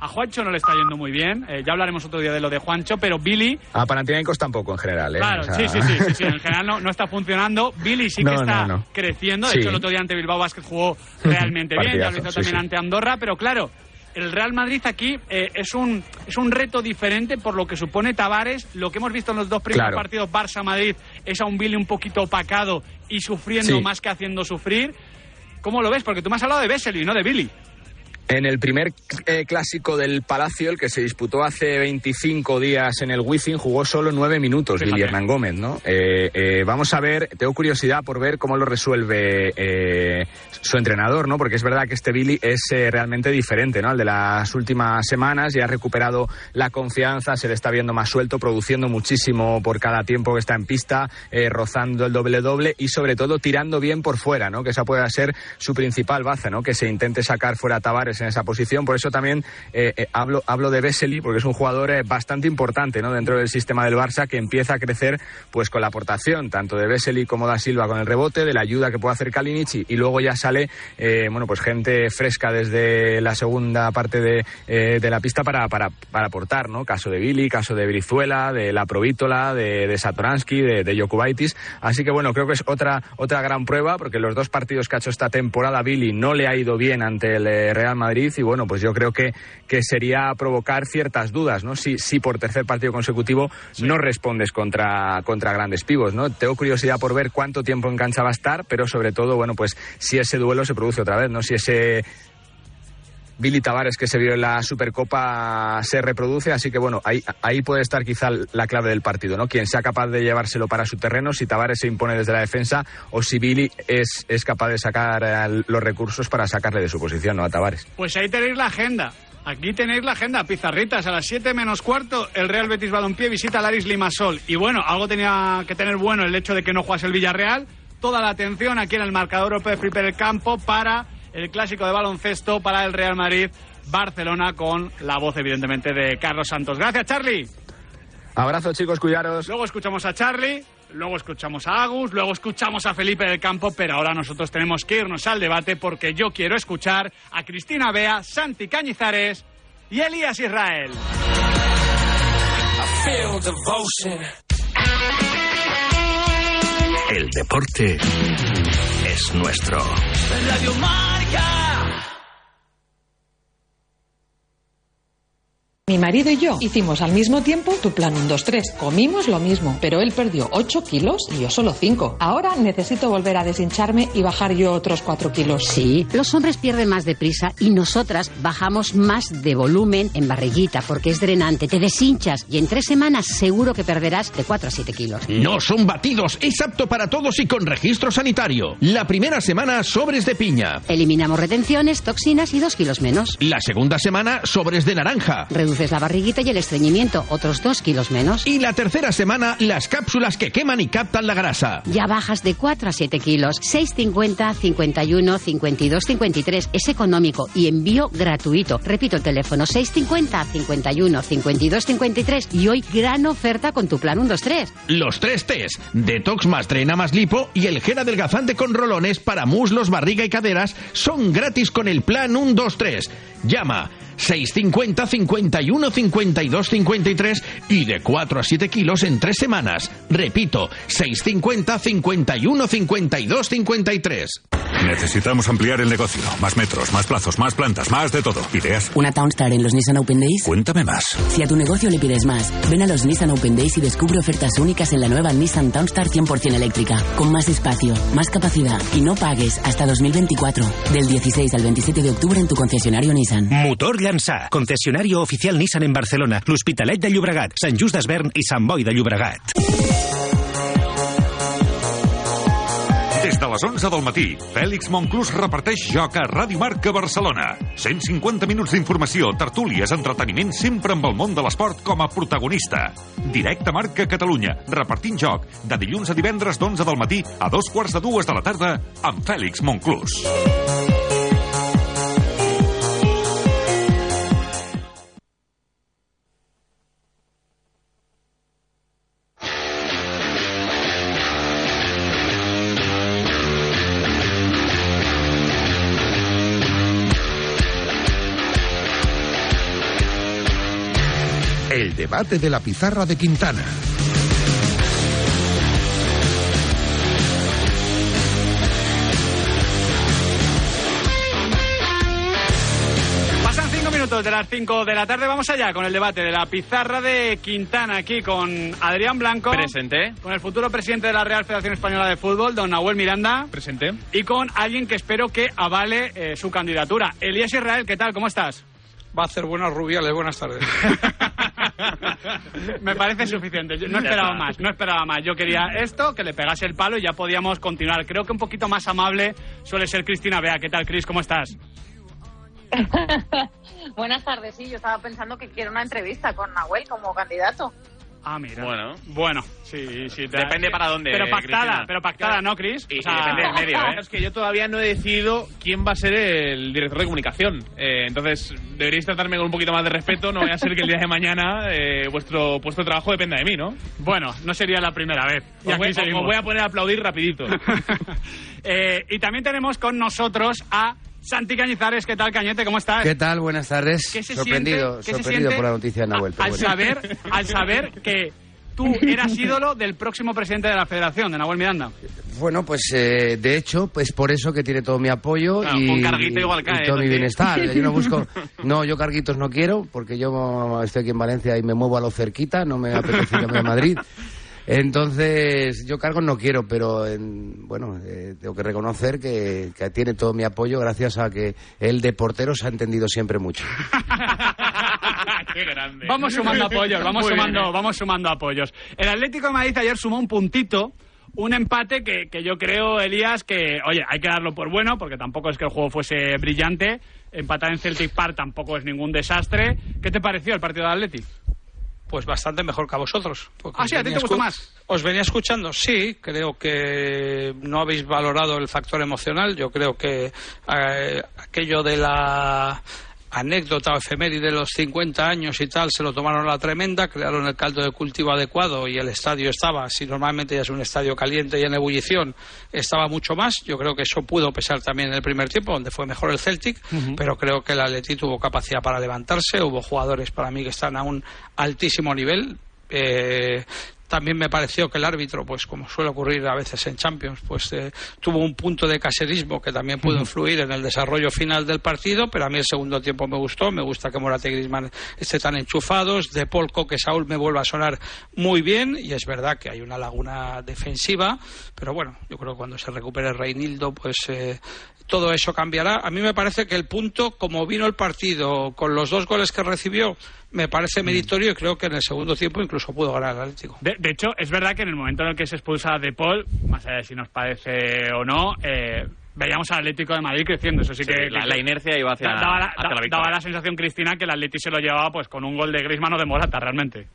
A Juancho no le está yendo muy bien. Eh, ya hablaremos otro día de lo de Juancho, pero Billy. A Panathinaikos tampoco en general, ¿eh? Claro, O sea- sí, sí, sí, sí, sí, En general no, no está funcionando. Billy sí que No, está no, creciendo. De Sí. hecho, el otro día ante Bilbao Basket jugó realmente bien. Ya lo hizo también ante Andorra, pero claro. El Real Madrid aquí eh, es, un, es un reto diferente por lo que supone Tavares. Lo que hemos visto en los dos primeros Claro. partidos Barça-Madrid es a un Billy un poquito opacado y sufriendo más que haciendo sufrir. ¿Cómo lo ves? Porque tú me has hablado de Vesely, no de Billy. En el primer eh, clásico del Palacio, el que se disputó hace 25 días en el Wizzing, jugó solo nueve minutos. Billy Hernán Gómez, ¿no? Eh, eh, vamos a ver, tengo curiosidad por ver cómo lo resuelve eh, su entrenador, ¿no? Porque es verdad que este Billy es realmente diferente, ¿no? Al de las últimas semanas, ya ha recuperado la confianza, se le está viendo más suelto, produciendo muchísimo por cada tiempo que está en pista, rozando el doble-doble y sobre todo tirando bien por fuera, ¿no? Que esa pueda ser su principal baza, ¿no? Que se intente sacar fuera a Tavares en esa posición. Por eso también eh, eh, hablo, hablo de Vesely, porque es un jugador eh, bastante importante, ¿no? Dentro del sistema del Barça, que empieza a crecer pues con la aportación tanto de Vesely como da Silva con el rebote, de la ayuda que puede hacer Kalinic y, luego ya sale, eh, bueno, pues gente fresca desde la segunda parte de, eh, de la pista para, para, para aportar, ¿no? Caso de Billy, caso de Brizuela, de la Provítola, de, de Satoransky, de, de Jokubaitis. Así que bueno, creo que es otra, otra gran prueba, porque los dos partidos que ha hecho esta temporada Billy no le ha ido bien ante el eh, Real Madrid y bueno, pues yo creo que, que sería provocar ciertas dudas, ¿no? Si, si por tercer partido consecutivo no respondes contra, contra grandes pivos, ¿no? Tengo curiosidad por ver cuánto tiempo en cancha va a estar, pero sobre todo, bueno, pues si ese duelo se produce otra vez, ¿no? Si ese Billy Tavares que se vio en la Supercopa se reproduce, así que bueno, ahí, ahí puede estar quizá la clave del partido, ¿no? Quien sea capaz de llevárselo para su terreno, si Tavares se impone desde la defensa o si Billy es, es capaz de sacar eh, los recursos para sacarle de su posición, ¿no? A Tavares. Pues ahí tenéis la agenda. Aquí tenéis la agenda, pizarritas, a las 7 menos cuarto, el Real Betis Balompié visita al Aris Limasol. Y bueno, algo tenía que tener bueno el hecho de que no jugase el Villarreal. Toda la atención aquí en el marcador de Flipper el campo para el clásico de baloncesto para el Real Madrid Barcelona con la voz evidentemente de Carlos Santos. Gracias Charlie. Abrazo chicos, cuidaros. Luego escuchamos a Charlie, luego escuchamos a Agus, luego escuchamos a Felipe del Campo, pero ahora nosotros tenemos que irnos al debate porque yo quiero escuchar a Cristina Bea, Santi Cañizares y Elías Israel. El deporte es nuestro. God. Mi marido y yo hicimos al mismo tiempo tu plan 1, 2, 3. Comimos lo mismo, pero él perdió 8 kilos y yo solo 5. Ahora necesito volver a deshincharme y bajar yo otros 4 kilos. Sí, los hombres pierden más deprisa y nosotras bajamos más de volumen en barriguita porque es drenante, te deshinchas y en tres semanas seguro que perderás de 4 a 7 kilos. No son batidos, es apto para todos y con registro sanitario. La primera semana, sobres de piña. Eliminamos retenciones, toxinas y 2 kilos menos. La segunda semana, sobres de naranja. La barriguita y el estreñimiento, otros 2 kilos menos. Y la tercera semana, las cápsulas que queman y captan la grasa. Ya bajas de 4 a 7 kilos. 6,50, 51, 52, 53. Es económico y envío gratuito. Repito el teléfono 6,50, 51, 52, 53. Y hoy gran oferta con tu plan 1, 2, 3. Los tres T's, detox más drena más lipo y el gel adelgazante con rolones para muslos, barriga y caderas son gratis con el plan 1, 2, 3. Llama 650 51 52 53 y de 4 a 7 kilos en 3 semanas. Repito, 650 51 52 53. Necesitamos ampliar el negocio. Más metros, más plazos, más plantas, más de todo. ¿Ideas? ¿Una Townstar en los Nissan Open Days? Cuéntame más. Si a tu negocio le pides más, ven a los Nissan Open Days y descubre ofertas únicas en la nueva Nissan Townstar 100% eléctrica, con más espacio, más capacidad y no pagues hasta 2024. Del 16 al 27 de octubre en tu concesionario Nissan. Motor Llançà, concesionario oficial Nissan en Barcelona, l'Hospitalet de Llobregat, Sant Just d'Esvern i Sant Boi de Llobregat. Des de les 11 del matí, Fèlix Monclús reparteix joc a Ràdio Marca Barcelona. 150 minuts d'informació, tertúlies, entreteniment, sempre amb el món de l'esport com a protagonista. Directe Marca Catalunya, repartint joc, de dilluns a divendres d'11 del matí a dos quarts de dues de la tarda, amb Fèlix Monclús. Debate de la pizarra de Quintana. Pasan cinco minutos de las cinco de la tarde. Vamos allá con el debate de la pizarra de Quintana aquí con Adrián Blanco. Presente. Con el futuro presidente de la Real Federación Española de Fútbol, don Nahuel Miranda. Presente. Y con alguien que espero que avale eh, su candidatura. Elías Israel, ¿qué tal? ¿Cómo estás? Va a hacer buenas rubiales, buenas tardes. Me parece suficiente. Yo no esperaba más, no esperaba más. Yo quería esto, que le pegase el palo y ya podíamos continuar. Creo que un poquito más amable suele ser Cristina Bea. ¿Qué tal, Cris? ¿Cómo estás? Buenas tardes, sí, yo estaba pensando que quiero una entrevista con Nahuel como candidato. Ah, mira. Bueno. Bueno, sí, sí. te- Depende para dónde, Pero pactada, Cristina. pero pactada, ¿no, Cris? Y, y depende del medio, ¿eh? Es que yo todavía no he decidido quién va a ser el director de comunicación. Eh, entonces, deberíais tratarme con un poquito más de respeto. No voy a ser que el día de mañana eh, vuestro puesto de trabajo dependa de mí, ¿no? Bueno, no sería la primera vez. Y Os aquí voy, os voy a poner a aplaudir rapidito. Eh, y también tenemos con nosotros a Santi Cañizares. ¿Qué tal, Cañete? ¿Cómo estás? ¿Qué tal? Buenas tardes. ¿Qué se sorprendido siente- qué se sorprendido por la noticia de Nahuel. pero al bueno. saber, al saber que tú eras ídolo del próximo presidente de la federación, de Nahuel Miranda. Bueno, pues eh, de hecho, pues por eso que tiene todo mi apoyo Claro, y, un carguito igual cae, y todo ¿no, mi bienestar. Yo no busco, no, yo carguitos no quiero porque yo estoy aquí en Valencia y me muevo a lo cerquita, no me apetece irme a Madrid. Entonces, yo cargos no quiero, pero en- bueno, eh, tengo que reconocer que, que tiene todo mi apoyo gracias a que él de portero se ha entendido siempre mucho. Qué grande. Vamos sumando apoyos, vamos Muy bien, sumando, ¿eh? vamos sumando apoyos. El Atlético de Madrid ayer sumó un puntito, un empate que, que yo creo, Elías, que, oye, hay que darlo por bueno, porque tampoco es que el juego fuese brillante. Empatar en Celtic Park tampoco es ningún desastre. ¿Qué te pareció el partido de Atleti? Pues bastante mejor que a vosotros. Ah, sí, os ¿a ti te venía gustó más? Os venía escuchando, sí, creo que no habéis valorado el factor emocional. Yo creo que eh, aquello de la anécdota o efeméride de los 50 años y tal se lo tomaron a la tremenda, crearon el caldo de cultivo adecuado y el estadio estaba, si normalmente ya es un estadio caliente y en ebullición, estaba mucho más. Yo creo que eso pudo pesar también en el primer tiempo, donde fue mejor el Celtic, pero creo que el Atleti tuvo capacidad para levantarse. Hubo jugadores para mí que están a un altísimo nivel. Eh, también me pareció que el árbitro, pues como suele ocurrir a veces en Champions, pues eh, tuvo un punto de caserismo que también pudo influir en el desarrollo final del partido, pero a mí el segundo tiempo me gustó, me gusta que Morata y Griezmann estén tan enchufados, de Polco que Saúl me vuelva a sonar muy bien y es verdad que hay una laguna defensiva, pero bueno, yo creo que cuando se recupere Reinildo, pues eh, todo eso cambiará. A mí me parece que el punto, como vino el partido con los dos goles que recibió, me parece meritorio y creo que en el segundo tiempo incluso pudo ganar el Atlético. De, de hecho, es verdad que en el momento en el que se expulsa De Paul, más allá de si nos parece o no, eh, veíamos al Atlético de Madrid creciendo. Eso sí, Sí, que, la- que- la inercia iba hacia- daba la, hacia la da- victoria. daba la sensación, Cristina, que el Atlético se lo llevaba pues con un gol de Griezmann o de Morata, realmente.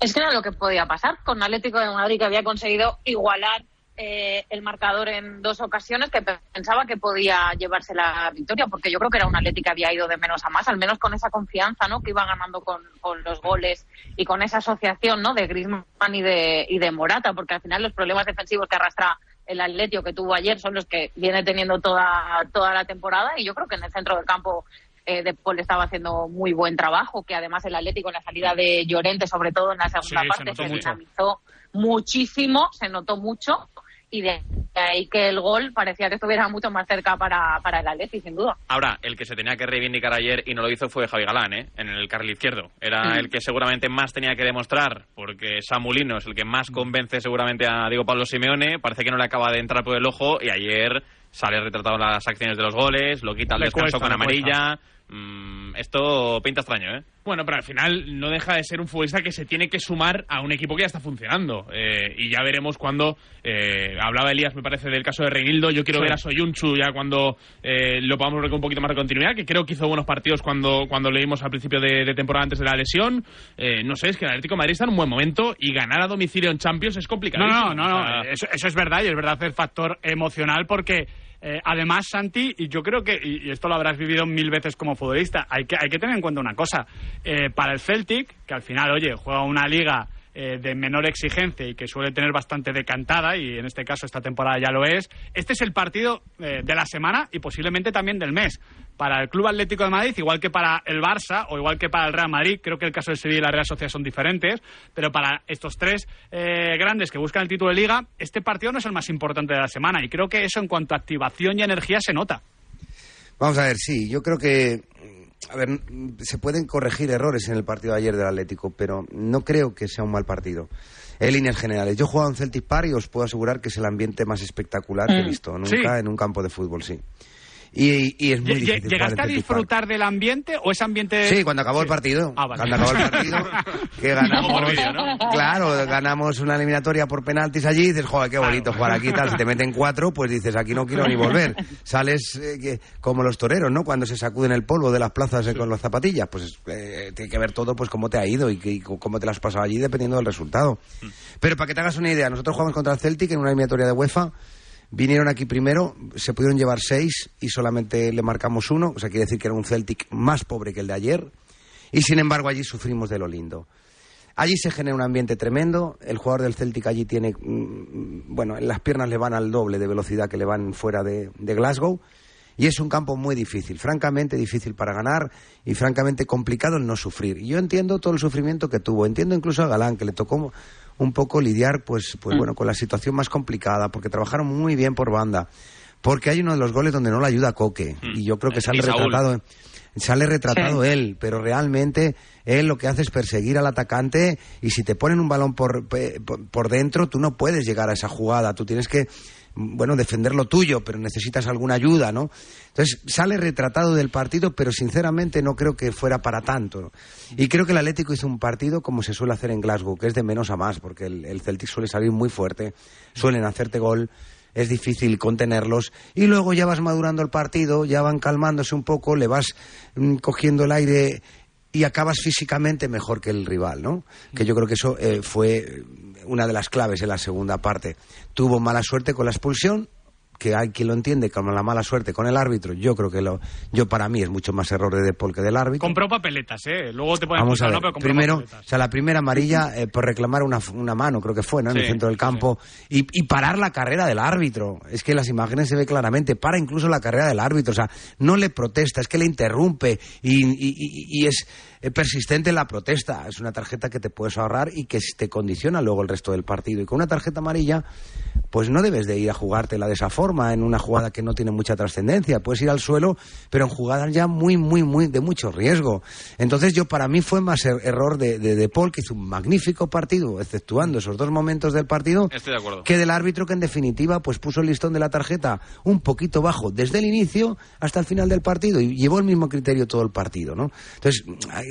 Es que era lo que podía pasar con Atlético de Madrid, que había conseguido igualar eh, el marcador en dos ocasiones, que pe- pensaba que podía llevarse la victoria, porque yo creo que era un Atlético que había ido de menos a más, al menos con esa confianza ¿no? que iba ganando con, con los goles y con esa asociación ¿no? de Griezmann y de, y de Morata, porque al final los problemas defensivos que arrastra el Atlético que tuvo ayer son los que viene teniendo toda, toda la temporada y yo creo que en el centro del campo eh, De Paul estaba haciendo muy buen trabajo, que además el Atlético en la salida de Llorente, sobre todo en la segunda Sí, se parte, se, dinamizó muchísimo, se notó mucho. Y de ahí que el gol parecía que estuviera mucho más cerca para, para el Atleti, sin duda. Ahora, el que se tenía que reivindicar ayer y no lo hizo fue Javi Galán, ¿eh? en el carril izquierdo. Era Mm. el que seguramente más tenía que demostrar, porque Samulino es el que más convence seguramente a Diego Pablo Simeone. Parece que no le acaba de entrar por el ojo y ayer sale retratado las acciones de los goles, lo quita al descanso cuesta, con amarilla. Mm, esto pinta extraño, ¿eh? Bueno, pero al final no deja de ser un futbolista que se tiene que sumar a un equipo que ya está funcionando. Eh, y ya veremos cuando. eh, hablaba Elías, me parece, del caso de Reinildo. Yo quiero Sí. ver a Soyunchu ya cuando eh, lo podamos ver con un poquito más de continuidad, que creo que hizo buenos partidos cuando, cuando leímos al principio de, de temporada antes de la lesión. Eh, no sé, es que el Atlético de Madrid está en un buen momento y ganar a domicilio en Champions es complicado. No, no, no, no, Eso, eso es verdad y es verdad el factor emocional porque eh, además, Santi, y yo creo que, y, y esto lo habrás vivido mil veces como futbolista, hay que, hay que tener en cuenta una cosa. Eh, para el Celtic, que al final, oye, juega una liga eh, de menor exigencia y que suele tener bastante decantada, y en este caso esta temporada ya lo es, este es el partido eh, de la semana y posiblemente también del mes. Para el Club Atlético de Madrid, igual que para el Barça o igual que para el Real Madrid, creo que el caso de Sevilla y la Real Sociedad son diferentes, pero para estos tres eh, grandes que buscan el título de liga, este partido no es el más importante de la semana y creo que eso en cuanto a activación y energía se nota. Vamos a ver, sí, yo creo que, a ver, se pueden corregir errores en el partido de ayer del Atlético, pero no creo que sea un mal partido. En líneas generales, yo he jugado en Celtic Park y os puedo asegurar que es el ambiente más espectacular que he Mm. visto nunca Sí. en un campo de fútbol, sí. Y, y es muy difícil. ¿Llegaste a disfrutar del ambiente o ese ambiente...? Sí, cuando acabó el partido. Ah, vale. Cuando acabó el partido, que ganamos. Claro, ganamos una eliminatoria por penaltis allí y dices, joder, qué bonito jugar aquí y tal. Si te meten cuatro, pues dices, aquí no quiero ni volver. Sales eh, que- como los toreros, ¿no? Cuando se sacuden el polvo de las plazas eh, con las zapatillas. Pues eh, tiene que ver todo, pues cómo te ha ido y, que- y cómo te las has pasado allí dependiendo del resultado. Pero para que te hagas una idea, nosotros jugamos contra el Celtic en una eliminatoria de UEFA. Vinieron aquí primero, se pudieron llevar seis y solamente le marcamos uno. O sea, quiere decir que era un Celtic más pobre que el de ayer. Y sin embargo, allí sufrimos de lo lindo. Allí se genera un ambiente tremendo. El jugador del Celtic allí tiene, mm, bueno, las piernas le van al doble de velocidad que le van fuera de, de Glasgow. Y es un campo muy difícil, francamente difícil para ganar y francamente complicado el no sufrir. Y yo entiendo todo el sufrimiento que tuvo. Entiendo incluso a Galán, que le tocó un poco lidiar, pues, pues bueno, con la situación más complicada, porque trabajaron muy bien por banda. Porque hay uno de los goles donde no le ayuda a Coque. Y yo creo que sale Saúl. retratado sale retratado Sí. él, pero realmente él lo que hace es perseguir al atacante y si te ponen un balón por, por, dentro, tú no puedes llegar a esa jugada, tú tienes que, mm, bueno, defender lo tuyo, pero necesitas alguna ayuda, ¿no? Entonces sale retratado del partido, pero sinceramente no creo que fuera para tanto. Y creo que el Atlético hizo un partido como se suele hacer en Glasgow, que es de menos a más, porque el, el Celtic suele salir muy fuerte, suelen hacerte gol es difícil contenerlos y luego ya vas madurando el partido, ya van calmándose un poco, le vas mm, cogiendo el aire y acabas físicamente mejor que el rival, ¿no? Que yo creo que eso eh, fue una de las claves en la segunda parte. Tuvo mala suerte con la expulsión, que hay quien lo entiende como la mala suerte con el árbitro. Yo creo que lo, yo para mí es mucho más error de De Paul que del árbitro. Compró papeletas, ¿eh? Luego te pueden Vamos a ver, ¿no? Pero compró primero, papeletas. o sea, la primera amarilla eh, por reclamar una, una mano, creo que fue, ¿no? En el centro del campo. Y, y parar la carrera del árbitro. Es que en las imágenes se ve claramente, para incluso la carrera del árbitro. O sea, no le protesta, es que le interrumpe y, y- y- y es persistente en la protesta. Es una tarjeta que te puedes ahorrar y que te condiciona luego el resto del partido. Y con una tarjeta amarilla, pues no debes de ir a jugártela de esa forma, en una jugada que no tiene mucha trascendencia. Puedes ir al suelo, pero en jugadas ya muy, muy, muy de mucho riesgo. Entonces yo, para mí fue más er- error de, de, de Paul, que hizo un magnífico partido, exceptuando esos dos momentos del partido, Estoy de acuerdo. que del árbitro que en definitiva pues puso el listón de la tarjeta un poquito bajo desde el inicio hasta el final del partido y llevó el mismo criterio todo el partido, ¿no? Entonces,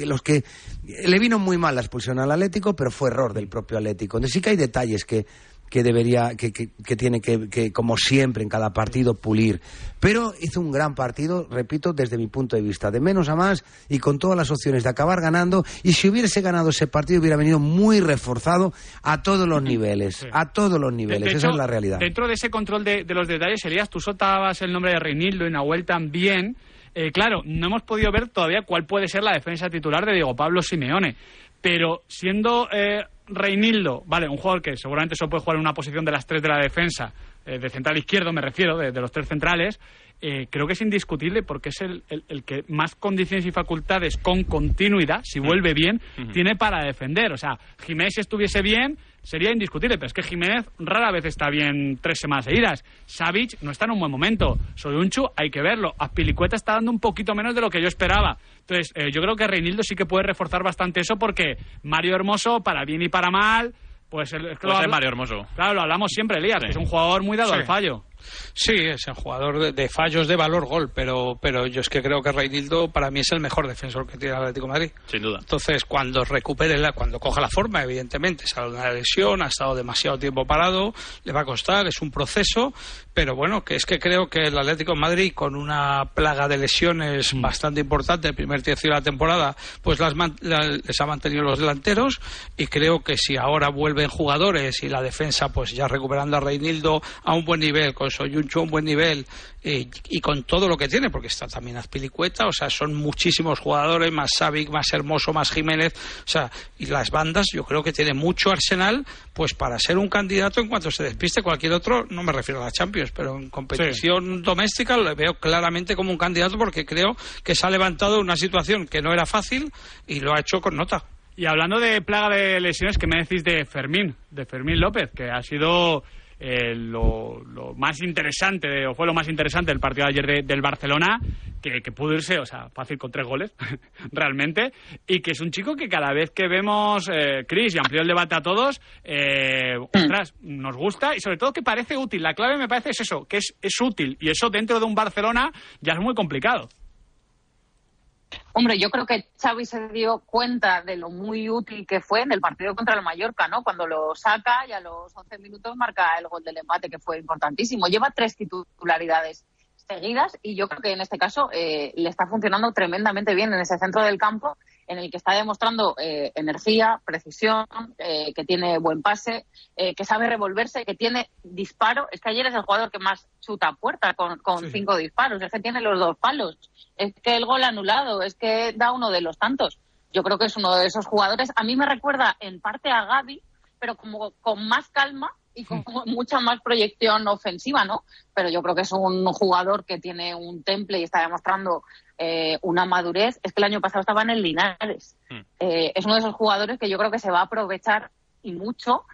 los que le vino muy mal la expulsión al Atlético, pero fue error del propio Atlético. Entonces sí que hay detalles que que debería, que, que- que tiene que, que, como siempre en cada partido, pulir. Pero hizo un gran partido, repito, desde mi punto de vista, de menos a más y con todas las opciones de acabar ganando. Y si hubiese ganado ese partido, hubiera venido muy reforzado a todos los niveles, a todos los niveles. Esa es la realidad. Dentro de ese control de, de los detalles, Elías, tú soltabas el nombre de Reinildo y Nahuel también. Eh, claro, no hemos podido ver todavía cuál puede ser la defensa titular de Diego Pablo Simeone. Pero siendo eh, Reinildo, vale, un jugador que seguramente solo puede jugar en una posición de las tres de la defensa, eh, de central izquierdo me refiero, de, de los tres centrales, eh, creo que es indiscutible porque es el, el- el que más condiciones y facultades con continuidad, si vuelve bien, tiene para defender. O sea, Jiménez si estuviese bien sería indiscutible, pero es que Jiménez rara vez está bien tres semanas seguidas. Savic no está en un buen momento. Soyunchu hay que verlo. Azpilicueta está dando un poquito menos de lo que yo esperaba. Entonces, eh, yo creo que Reinildo sí que puede reforzar bastante eso porque Mario Hermoso, para bien y para mal, pues... El, es que habl- Mario Hermoso. Claro, lo hablamos siempre, Elías, que es un jugador muy dado Sí. al fallo. Sí, es el jugador de, de fallos de valor gol, pero, pero yo es que creo que Reinildo para mí es el mejor defensor que tiene el Atlético de Madrid. Sin duda. Entonces, cuando recupere, la, cuando coja la forma, evidentemente, sale una lesión, ha estado demasiado tiempo parado, le va a costar, es un proceso, pero bueno, que es que creo que el Atlético de Madrid, con una plaga de lesiones bastante importante, el primer tercio de la temporada, pues las man- la- les ha mantenido los delanteros, y creo que si ahora vuelven jugadores y la defensa, pues ya recuperando a Reinildo a un buen nivel, con Soyunchu a un buen nivel, eh, y con todo lo que tiene, porque está también Azpilicueta, o sea, son muchísimos jugadores, más Savic, más Hermoso, más Jiménez, o sea, y las bandas yo creo que tiene mucho arsenal, pues para ser un candidato en cuanto se despiste cualquier otro, no me refiero a la Champions, pero en competición doméstica lo veo claramente como un candidato porque creo que se ha levantado de una situación que no era fácil y lo ha hecho con nota. Y hablando de plaga de lesiones, ¿qué me decís de Fermín? De Fermín López, que ha sido eh, lo, lo más interesante, o fue lo más interesante del partido de ayer de- del Barcelona, que, que pudo irse, o sea, fácil con tres goles, realmente, y que es un chico que cada vez que vemos, eh, Chris, y amplío el debate a todos, eh, ostras, nos gusta y sobre todo que parece útil. La clave me parece es eso, que es, es útil, y eso dentro de un Barcelona ya es muy complicado. Hombre, yo creo que Xavi se dio cuenta de lo muy útil que fue en el partido contra el Mallorca, ¿no? Cuando lo saca y a los 11 minutos marca el gol del empate, que fue importantísimo. Lleva tres titularidades seguidas y yo creo que en este caso eh, le está funcionando tremendamente bien en ese centro del campo en el que está demostrando eh, energía, precisión, eh, que tiene buen pase, eh, que sabe revolverse, que tiene disparo. Es que ayer es el jugador que más chuta a puerta con, con cinco disparos, es que tiene los dos palos, es que el gol anulado, es que da uno de los tantos. Yo creo que es uno de esos jugadores. A mí me recuerda en parte a Gaby, pero como con más calma y con mucha más proyección ofensiva, ¿no? Pero yo creo que es un jugador que tiene un temple y está demostrando eh, una madurez. Es que el año pasado estaba en el Linares. Eh, es uno de esos jugadores que yo creo que se va a aprovechar y mucho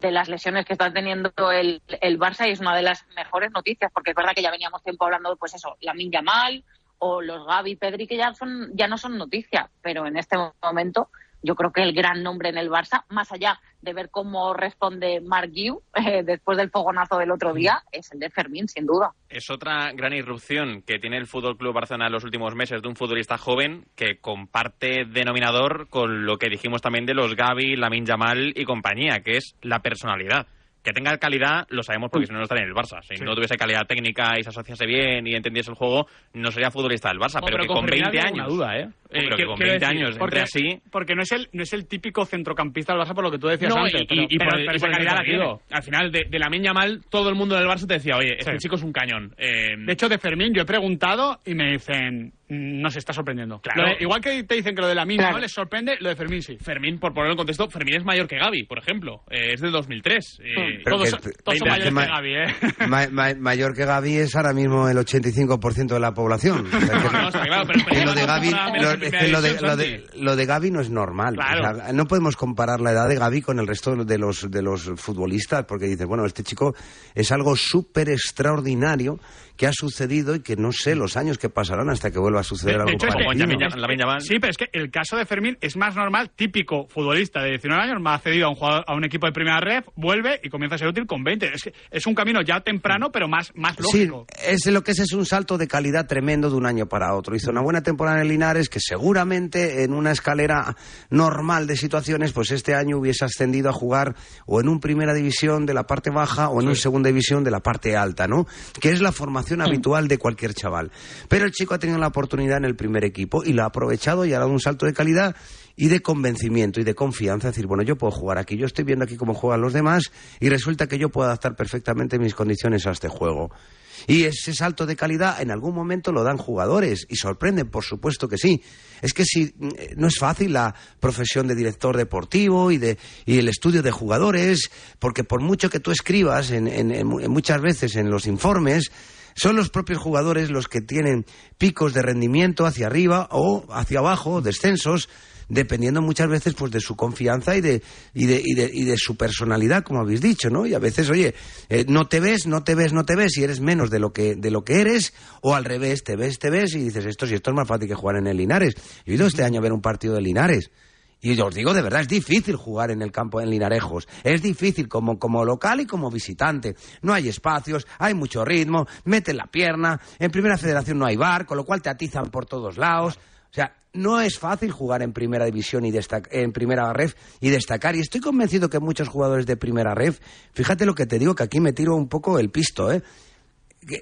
de las lesiones que está teniendo el, el Barça y es una de las mejores noticias porque es verdad que ya veníamos tiempo hablando pues eso, la Yamal o los Gaby Pedri que ya son ya no son noticia, pero en este momento yo creo que el gran nombre en el Barça, más allá de ver cómo responde Marc Guiu eh, después del fogonazo del otro día, es el de Fermín, sin duda. Es otra gran irrupción que tiene el Fútbol Club Barcelona en los últimos meses de un futbolista joven que comparte denominador con lo que dijimos también de los Gavi, Lamin Yamal y compañía, que es la personalidad. Que tenga calidad, lo sabemos porque si no, no estaría en el Barça. Si Sí. no tuviese calidad técnica y se asociase bien y entendiese el juego, no sería futbolista del Barça. No, pero, pero que con con 20 Fermín había años. duda, ¿eh? pero Eh, que quiero- con quiero 20 decir, años porque- entre así. Porque no es el, no es el típico centrocampista del Barça por lo que tú decías No, antes. y, pero, y- y pero- por, y por calidad la tiene. Al final, de, de la Miña Mal, todo el mundo del Barça te decía, oye, este Sí. chico es un cañón. Eh, De hecho, de Fermín yo he preguntado y me dicen, "Mm, no se está sorprendiendo. Claro. De- igual que te dicen que lo de la mina Claro. no les sorprende, lo de Fermín sí. Fermín, por ponerlo en contexto, Fermín es mayor que Gaby, por ejemplo. Eh, es del 2003. Eh, Pero todos, que- todos son 20 mayores ma- que Gaby, ¿eh? Ma- ma- mayor que Gaby es ahora mismo el 85% de la población. Lo de Gaby, de, de- lo de no es normal. Claro. O sea, no podemos comparar la edad de Gaby con el resto de los, de los futbolistas, porque dices, bueno, este chico es algo súper extraordinario que ha sucedido y que no sé los años que pasarán hasta que vuelva a suceder De algo hecho, es que- parecido. es que- Sí, pero es que el caso de Fermín es más normal, típico futbolista de 19 años, más cedido a un, jugador, a un equipo de primera red, vuelve y comienza a ser útil con 20. Es, que es un camino ya temprano, pero más, más Sí, lógico. es lo que es, es un salto de calidad tremendo de un año para otro. Hizo una buena temporada en Linares que seguramente en una escalera normal de situaciones, pues este año hubiese ascendido a jugar o en un primera división de la parte baja o en un segunda división de la parte alta, ¿no? Que es la formación habitual de cualquier chaval. Pero el chico ha tenido la oportunidad en el primer equipo y lo ha aprovechado y ha dado un salto de calidad y de convencimiento y de confianza, es decir, bueno, yo puedo jugar aquí, yo estoy viendo aquí cómo juegan los demás y resulta que yo puedo adaptar perfectamente mis condiciones a este juego. Y ese salto de calidad en algún momento lo dan jugadores y sorprenden, por supuesto que sí. Es que si eh, no es fácil la profesión de director deportivo y, de, y el estudio de jugadores, porque por mucho que tú escribas en, en- en mu- muchas veces en los informes, son los propios jugadores los que tienen picos de rendimiento hacia arriba o hacia abajo, descensos, dependiendo muchas veces pues de su confianza y de, y de, y de, y de su personalidad, como habéis dicho, ¿no? Y a veces, oye, eh, no te ves, no te ves, no te ves y eres menos de lo que, de lo que eres, o al revés, te ves, te ves y dices, esto si esto es más fácil que jugar en el Linares. Yo he ido este año a ver un partido de Linares. Y yo os digo, de verdad, es difícil jugar en el campo en Linarejos. Es difícil como, como local y como visitante. No hay espacios, hay mucho ritmo, meten la pierna. En Primera Federación no hay bar, con lo cual te atizan por todos lados. O sea, no es fácil jugar en Primera División y en Primera Ref y destacar. Y estoy convencido que muchos jugadores de Primera Ref, fíjate lo que te digo, que aquí me tiro un poco el pisto, ¿eh?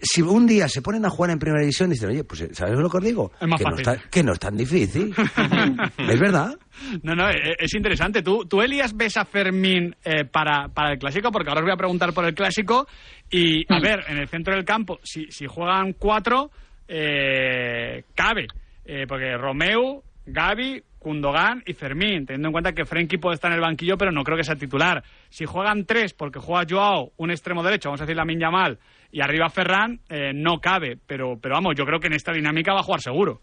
Si un día se ponen a jugar en primera división, dicen, oye, pues ¿sabes lo que os digo? Es más que, no fácil. está- que no es tan difícil. es verdad. No, no, e- es interesante. ¿Tú, tú Elías, ves a Fermín eh, para, para el clásico? Porque ahora os voy a preguntar por el clásico. Y, a ver, en el centro del campo, si, si juegan cuatro, eh, cabe. Eh, porque Romeu, Gaby, Kundogan y Fermín, teniendo en cuenta que Frenkie puede estar en el banquillo, pero no creo que sea titular. Si juegan tres, porque juega Joao, un extremo derecho, vamos a decir la Yamal, y arriba Ferran, eh, no cabe. Pero, pero vamos, yo creo que en esta dinámica va a jugar seguro.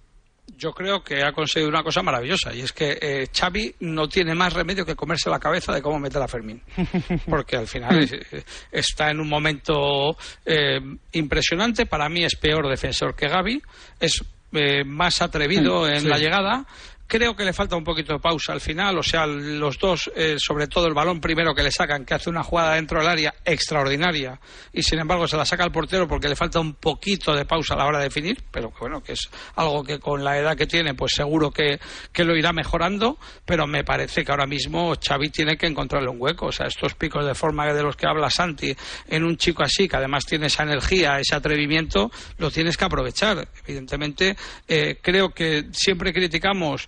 Yo creo que ha conseguido una cosa maravillosa y es que eh, Xavi no tiene más remedio que comerse la cabeza de cómo meter a Fermín. Porque al final es- eh, está en un momento eh, impresionante. Para mí es peor defensor que Gaby. Es eh, más atrevido en Sí. la llegada. Creo que le falta un poquito de pausa al final, o sea, los dos, eh, sobre todo el balón primero que le sacan, que hace una jugada dentro del área extraordinaria, y sin embargo se la saca el portero porque le falta un poquito de pausa a la hora de definir, pero bueno, que es algo que con la edad que tiene, pues seguro que, que lo irá mejorando, pero me parece que ahora mismo Xavi tiene que encontrarle un hueco, o sea, estos picos de forma de los que habla Santi en un chico así, que además tiene esa energía, ese atrevimiento, lo tienes que aprovechar. Evidentemente, eh, creo que siempre criticamos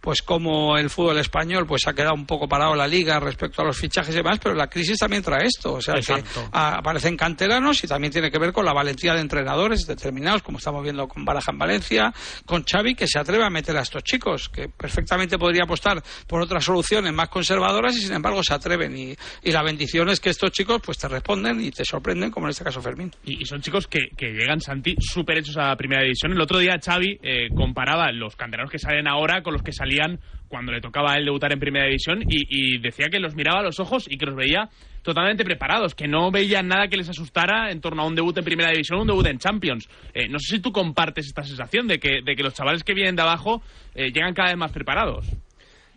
pues como el fútbol español pues ha quedado un poco parado la liga respecto a los fichajes y demás, pero la crisis también trae esto, o sea que Exacto. aparecen canteranos y también tiene que ver con la valentía de entrenadores determinados, como estamos viendo con Baraja en Valencia, con Xavi que se atreve a meter a estos chicos, que perfectamente podría apostar por otras soluciones más conservadoras y sin embargo se atreven y, y la bendición es que estos chicos pues te responden y te sorprenden, como en este caso Fermín. Y, y son chicos que, que llegan, Santi, súper hechos a primera división. El otro día Xavi eh, comparaba los canteranos que salen ahora con los que salían cuando le tocaba a él debutar en primera división y, y decía que los miraba a los ojos y que los veía totalmente preparados, que no veían nada que les asustara en torno a un debut en primera división o un debut en Champions. Eh, no sé si tú compartes esta sensación de que, de que los chavales que vienen de abajo eh, llegan cada vez más preparados.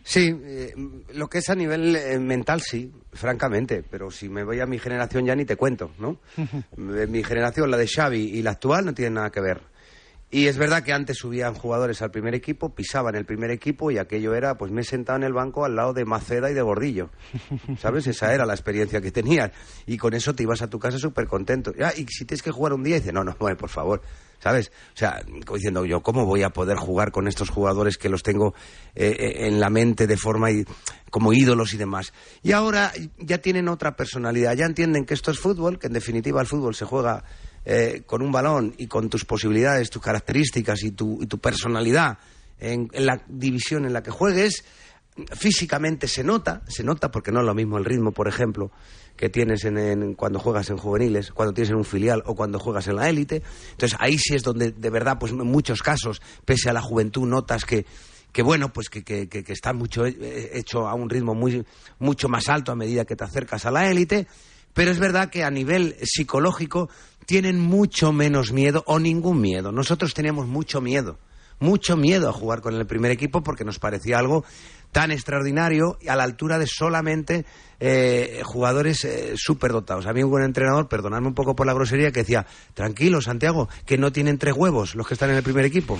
Sí, eh, lo que es a nivel eh, mental sí, francamente, pero si me voy a mi generación ya ni te cuento, ¿no? Mi generación, la de Xavi y la actual, no tienen nada que ver. Y es verdad que antes subían jugadores al primer equipo, pisaban el primer equipo y aquello era, pues me he sentado en el banco al lado de Maceda y de Gordillo. ¿Sabes? Esa era la experiencia que tenías. Y con eso te ibas a tu casa súper contento. Ya, y si tienes que jugar un día, dices, no, no, no, por favor. ¿Sabes? O sea, como diciendo yo, ¿cómo voy a poder jugar con estos jugadores que los tengo eh, eh, en la mente de forma y, como ídolos y demás? Y ahora ya tienen otra personalidad, ya entienden que esto es fútbol, que en definitiva el fútbol se juega eh, con un balón y con tus posibilidades, tus características y tu, y tu personalidad en, la división en la que juegues. Físicamente se nota, se nota porque no es lo mismo el ritmo, por ejemplo, que tienes en, en- cuando juegas en juveniles, cuando tienes en un filial o cuando juegas en la élite. Entonces ahí sí es donde de verdad, pues en muchos casos, pese a la juventud, notas que, que bueno, pues que, que, que- que está mucho eh, hecho a un ritmo muy, mucho más alto a medida que te acercas a la élite. Pero es verdad que a nivel psicológico tienen mucho menos miedo o ningún miedo. Nosotros teníamos mucho miedo, mucho miedo a jugar con el primer equipo porque nos parecía algo tan extraordinario y a la altura de solamente eh, jugadores eh, superdotados. A mí un entrenador, perdonadme un poco por la grosería, que decía, tranquilo, Santiago, que no tienen tres huevos los que están en el primer equipo.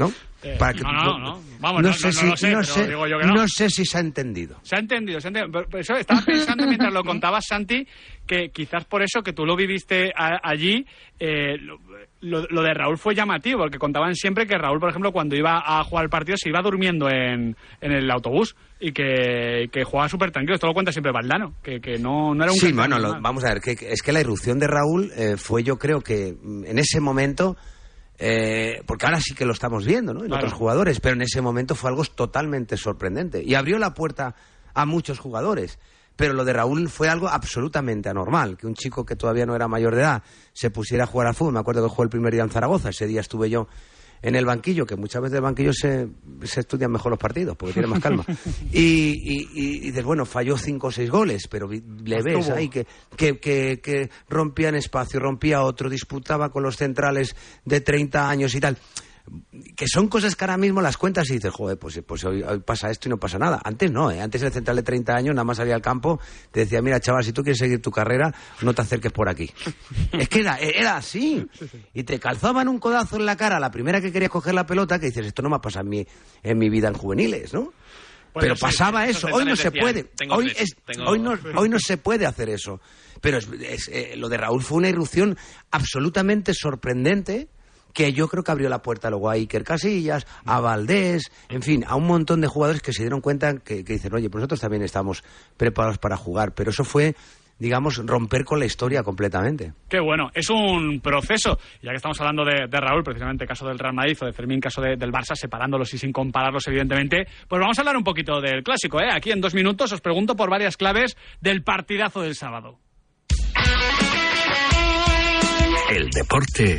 ¿No? Eh, Para que- no, no, no. Vamos, no, no, sé no si, lo sé, no sé- digo yo que no. no sé si se ha entendido. Se ha entendido, se ha entendido. Pero- eso estaba pensando mientras lo contabas, Santi, que quizás por eso que tú lo viviste a- allí, eh, lo- lo, de Raúl fue llamativo, porque contaban siempre que Raúl, por ejemplo, cuando iba a jugar el partido se iba durmiendo en, en el autobús y que, que jugaba súper tranquilo. Esto lo cuenta siempre Valdano, que, que no, no era un Sí, bueno, lo- vamos a ver, que, es que la irrupción de Raúl eh, fue yo creo que en ese momento, eh, porque ahora sí que lo estamos viendo, ¿no? En Claro. otros jugadores, pero en ese momento fue algo totalmente sorprendente y abrió la puerta a muchos jugadores. Pero lo de Raúl fue algo absolutamente anormal, que un chico que todavía no era mayor de edad se pusiera a jugar al fútbol. Me acuerdo que jugó el primer día en Zaragoza, ese día estuve yo en el banquillo, que muchas veces en el banquillo se, se estudian mejor los partidos, porque tiene más calma. y, y, y dices, bueno, falló cinco o seis goles, pero le ves Estuvo. ahí que, que, que, que rompía en espacio, rompía otro, disputaba con los centrales de 30 años y tal. Que son cosas que ahora mismo las cuentas y dices, joder, pues, pues hoy, hoy pasa esto y no pasa nada. Antes no, ¿eh? Antes el central de 30 años nada más salía al campo, te decía, mira, chaval, si tú quieres seguir tu carrera, no te acerques por aquí. es que era, era así. Y te calzaban un codazo en la cara la primera que querías coger la pelota, que dices, esto no me ha pasado en mi, en mi vida en juveniles, ¿no? Bueno, Pero sí, pasaba eso. Hoy no se puede. "Tengo Hoy, tres, es- tengo-". hoy, no, hoy no se puede hacer eso. Pero es- es, eh, lo de Raúl fue una irrupción absolutamente sorprendente que yo creo que abrió la puerta luego a Iker Casillas, a Valdés, en fin, a un montón de jugadores que se dieron cuenta que, que dicen, oye, pues nosotros también estamos preparados para jugar. Pero eso fue, digamos, romper con la historia completamente. Qué bueno, es un proceso. Ya que estamos hablando de, de Raúl, precisamente caso del Real Madrid o de Fermín, caso de- del Barça, separándolos y sin compararlos, evidentemente, pues vamos a hablar un poquito del clásico. ¿eh? Aquí en dos minutos os pregunto por varias claves del partidazo del sábado. El deporte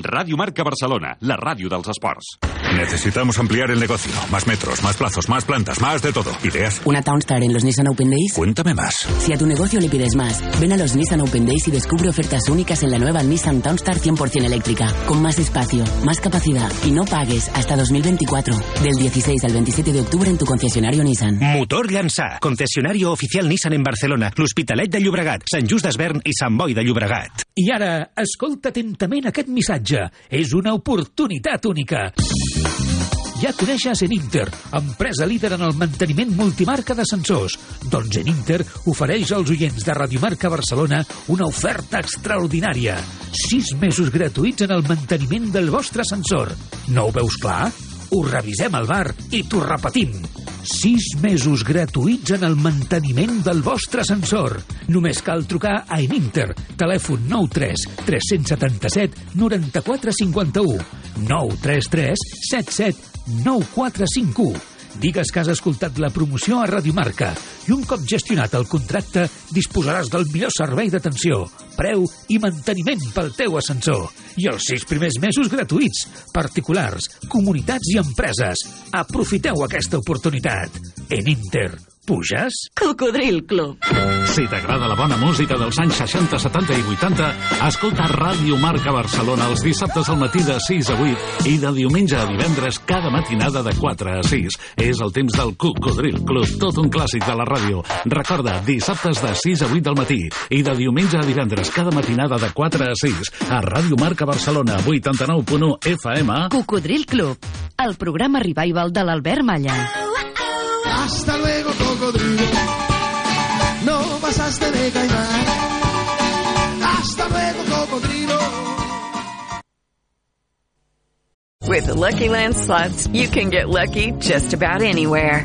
Radio Marca Barcelona, la ràdio dels esports. Necesitamos ampliar el negocio. Más metros, más plazos, más plantas, más de todo. ¿Ideas? ¿Una Townstar en los Nissan Open Days? Cuéntame más. Si a tu negocio le pides más, ven a los Nissan Open Days y descubre ofertas únicas en la nueva Nissan Townstar 100% eléctrica, con más espacio, más capacidad y no pagues hasta 2024. Del 16 al 27 de octubre en tu concesionario Nissan. Motor Llançà, concesionario oficial Nissan en Barcelona, l'Hospitalet de Llobregat, Sant Just d'Esvern i Sant Boi de Llobregat. I ara, escolta atentament aquest missatge. És una oportunitat única. Ja coneixes Eninter, empresa líder en el manteniment multimarca d'ascensors. Doncs Eninter ofereix als oients de Radiomarca Barcelona una oferta extraordinària. Sis mesos gratuïts en el manteniment del vostre ascensor. No ho veus clar? Ho revisem al bar i t'ho repetim. Sis mesos gratuïts en el manteniment del vostre ascensor. Només cal trucar a Eninter. Telèfon 93 377 94 51 933 77 9451. Digues que has escoltat la promoció a Radiomarca i un cop gestionat el contracte disposaràs del millor servei d'atenció, preu i manteniment pel teu ascensor. I els sis primers mesos gratuïts. Particulars, comunitats i empreses. Aprofiteu aquesta oportunitat. En Inter. Puges? Cocodril Club. Si t'agrada la bona música dels anys 60, 70 i 80, escolta Ràdio Marca Barcelona els dissabtes al matí de 6 a 8 i de diumenge a divendres cada matinada de 4 a 6. És el temps del Cocodril Club, tot un clàssic de la ràdio. Recorda, dissabtes de 6 a 8 del matí i de diumenge a divendres cada matinada de 4 a 6 a Ràdio Marca Barcelona 89.1 FM. Cocodril Club, el programa revival de l'Albert Malla. Hasta luego. No pasaste de caimán. Hasta luego, cocodrilo. With the Lucky Land slots, you can get lucky just about anywhere.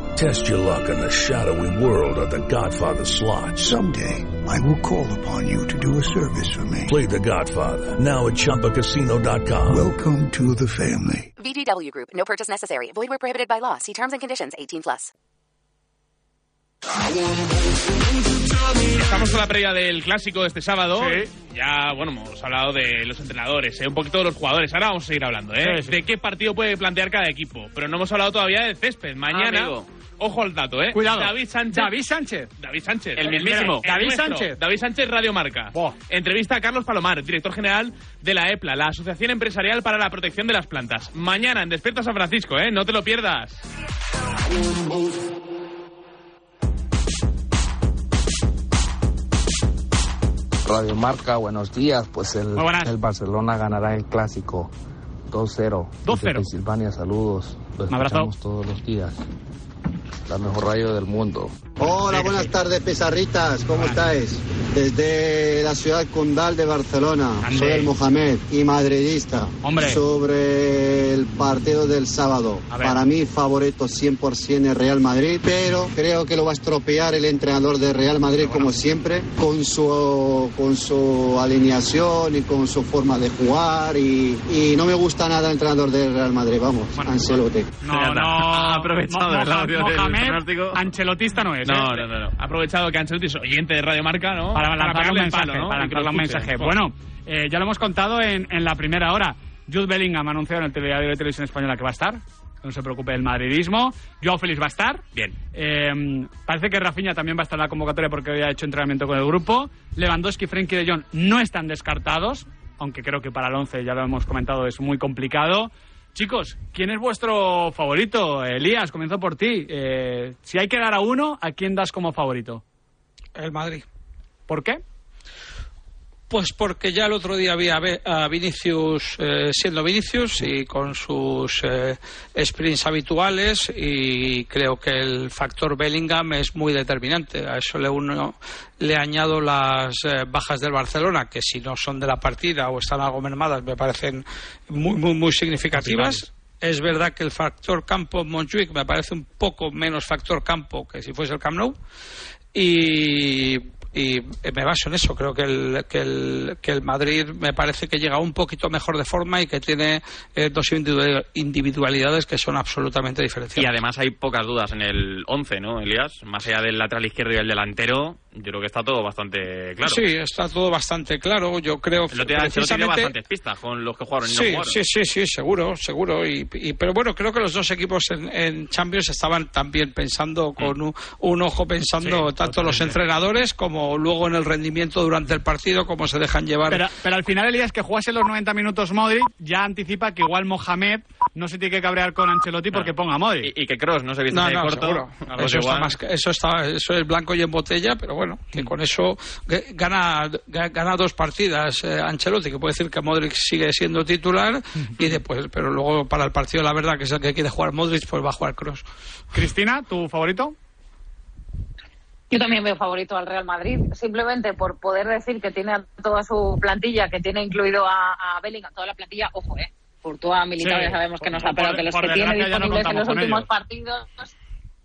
Test your luck in the shadowy world of The Godfather slot. Someday, I will call upon you to do a service for me. Play The Godfather now at ChumbaCasino.com. Welcome to the family. VGW Group. No purchase necessary. Void where prohibited by law. See terms and conditions. 18 plus. Estamos con la previa del clásico de este sábado. Ya, bueno, hemos hablado de los entrenadores, ¿eh? un poquito de los jugadores. Ahora vamos a seguir hablando, ¿eh? Sí, sí. De qué partido puede plantear cada equipo. Pero no hemos hablado todavía del césped. Mañana, amigo. Ojo al dato, ¿eh? Cuidado. David Sánchez. David Sánchez. David Sánchez. El mismísimo. El David nuestro. Sánchez. David Sánchez, Radio Marca. Entrevista a Carlos Palomar, director general de la EPLA, la Asociación Empresarial para la Protección de las Plantas. Mañana en Despierta San Francisco, ¿eh? No te lo pierdas. Radio Marca, buenos días. Pues el, Barcelona ganará el clásico 2-0. 2-0. Desde Pensilvania, saludos. Lo Un abrazo. todos los días. La mejor radio del mundo. Hola, buenas tardes, pesarritas. ¿Cómo estáis? Desde la ciudad condal de Barcelona. Soy el Mohamed y madridista. Hombre. Sobre el partido del sábado. Para mí, favorito 100% el Real Madrid, pero creo que lo va a estropear el entrenador de Real Madrid, como siempre, con su, con su alineación y con su forma de jugar. Y, y no me gusta nada el entrenador del Real Madrid. Vamos, Ancelotti. No, no. Ha aprovechado Mo- el audio del Mohamed, pronóstico. Ancelotista no es. No, no, no, no. Ha aprovechado que Ancelotti es oyente de Radio Marca, ¿no? Para lanzarle un mensaje. palo, ¿no? Para lanzarle un mensaje. Bueno, eh, ya lo hemos contado en, en la primera hora. Jude Bellingham ha anunciado en el telediario de televisión española que va a estar. No se preocupe del madridismo. Joao Félix va a estar. Bien. Eh, parece que Rafinha también va a estar en la convocatoria porque hoy ha hecho entrenamiento con el grupo. Lewandowski y Frenkie de Jong no están descartados, aunque creo que para el 11, ya lo hemos comentado, es muy complicado. Chicos, ¿quién es vuestro favorito? Elías, comienzo por ti. Eh, si hay que dar a uno, ¿a quién das como favorito? El Madrid. ¿Por qué? Pues porque ya el otro día había ve- a Vinicius eh, siendo Vinicius y con sus eh, sprints habituales y creo que el factor Bellingham es muy determinante. A eso le, uno, le añado las eh, bajas del Barcelona, que si no son de la partida o están algo mermadas me parecen muy, muy, muy significativas. Es verdad que el factor campo Montjuic me parece un poco menos factor campo que si fuese el Camp Nou. Y, y me baso en eso. Creo que el, que, el, que el Madrid me parece que llega un poquito mejor de forma y que tiene eh, dos individu- individualidades que son absolutamente Y diferenciadas. además hay pocas dudas en el 11, ¿no, Elías? Más allá del lateral izquierdo y el delantero, yo creo que está todo bastante claro. Sí, está todo bastante claro. Yo creo El día dio precisamente- bastantes pistas con los que jugaron y no Sí, jugaron. sí, sí, sí, seguro, seguro. Y, y- pero bueno, creo que los dos equipos en, en Champions estaban también pensando con un, un ojo pensando Sí, tanto los entrenadores como luego en el rendimiento durante el partido, cómo se dejan llevar. Pero, pero al final, Elías, que jugase los 90 minutos Modric, ya anticipa que igual Mohamed no se tiene que cabrear con Ancelotti porque ponga Modric. Y, y que Kroos no se viste No, no, corto. seguro. Eso está, más, que- eso está, eso es blanco y en botella, pero bueno, que con eso gana, ga- gana dos partidas eh, Ancelotti, que puede decir que Modric sigue siendo titular y después, pero luego para el partido la verdad que es el que quiere jugar Modric, pues va a jugar Cross. Cristina, ¿tu favorito? Yo también veo favorito al Real Madrid, simplemente por poder decir que tiene a toda su plantilla, que tiene incluido a, a Bellingham, toda la plantilla, ojo, eh. Por toda militar Sí, ya sabemos que por- no está, por- pero que los que tiene no disponibles en los últimos ellos. partidos,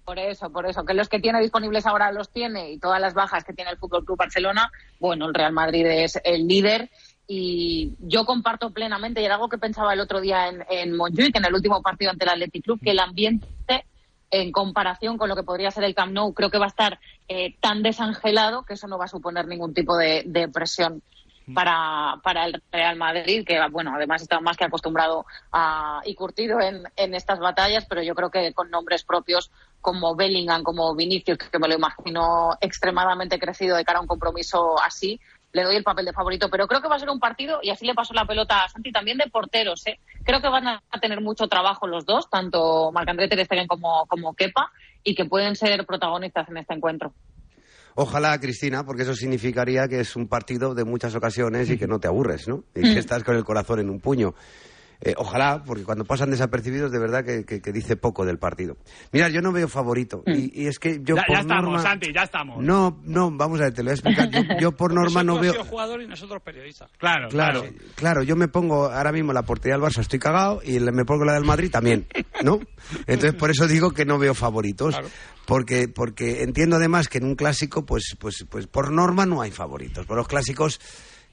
por eso, por eso, que los que tiene disponibles ahora los tiene y todas las bajas que tiene el Fútbol Club Barcelona, bueno, el Real Madrid es el líder y yo comparto plenamente, y era algo que pensaba el otro día en, en Montjuic, en el último partido ante el Athletic Club, que el ambiente en comparación con lo que podría ser el Camp Nou, creo que va a estar eh, tan desangelado que eso no va a suponer ningún tipo de, de presión para, para el Real Madrid, que bueno, además está más que acostumbrado a, y curtido en, en estas batallas, pero yo creo que con nombres propios como Bellingham, como Vinicius, que me lo imagino extremadamente crecido de cara a un compromiso así, le doy el papel de favorito, pero creo que va a ser un partido, y así le paso la pelota a Santi, también de porteros, ¿eh? Creo que van a tener mucho trabajo los dos, tanto Marc-André Ter Stegen como, como Kepa, y que pueden ser protagonistas en este encuentro. Ojalá, Cristina, porque eso significaría que es un partido de muchas ocasiones y que no te aburres, ¿no? Y que estás con el corazón en un puño. Eh, ojalá, porque cuando pasan desapercibidos, de verdad que, que- que dice poco del partido. Mira, yo no veo favorito. Y, y es que yo ya, por ya estamos, norma... Santi, ya estamos. No, no, vamos a ver, te lo voy a explicar. Yo, yo por norma no veo... jugador y nosotros periodistas. Claro, Claro, claro, yo me pongo ahora mismo la portería del Barça, estoy cagado, y le- me pongo la del Madrid también, ¿no? Entonces, por eso digo que no veo favoritos, porque, porque entiendo además que en un clásico, pues, pues, pues por norma no hay favoritos. Por los clásicos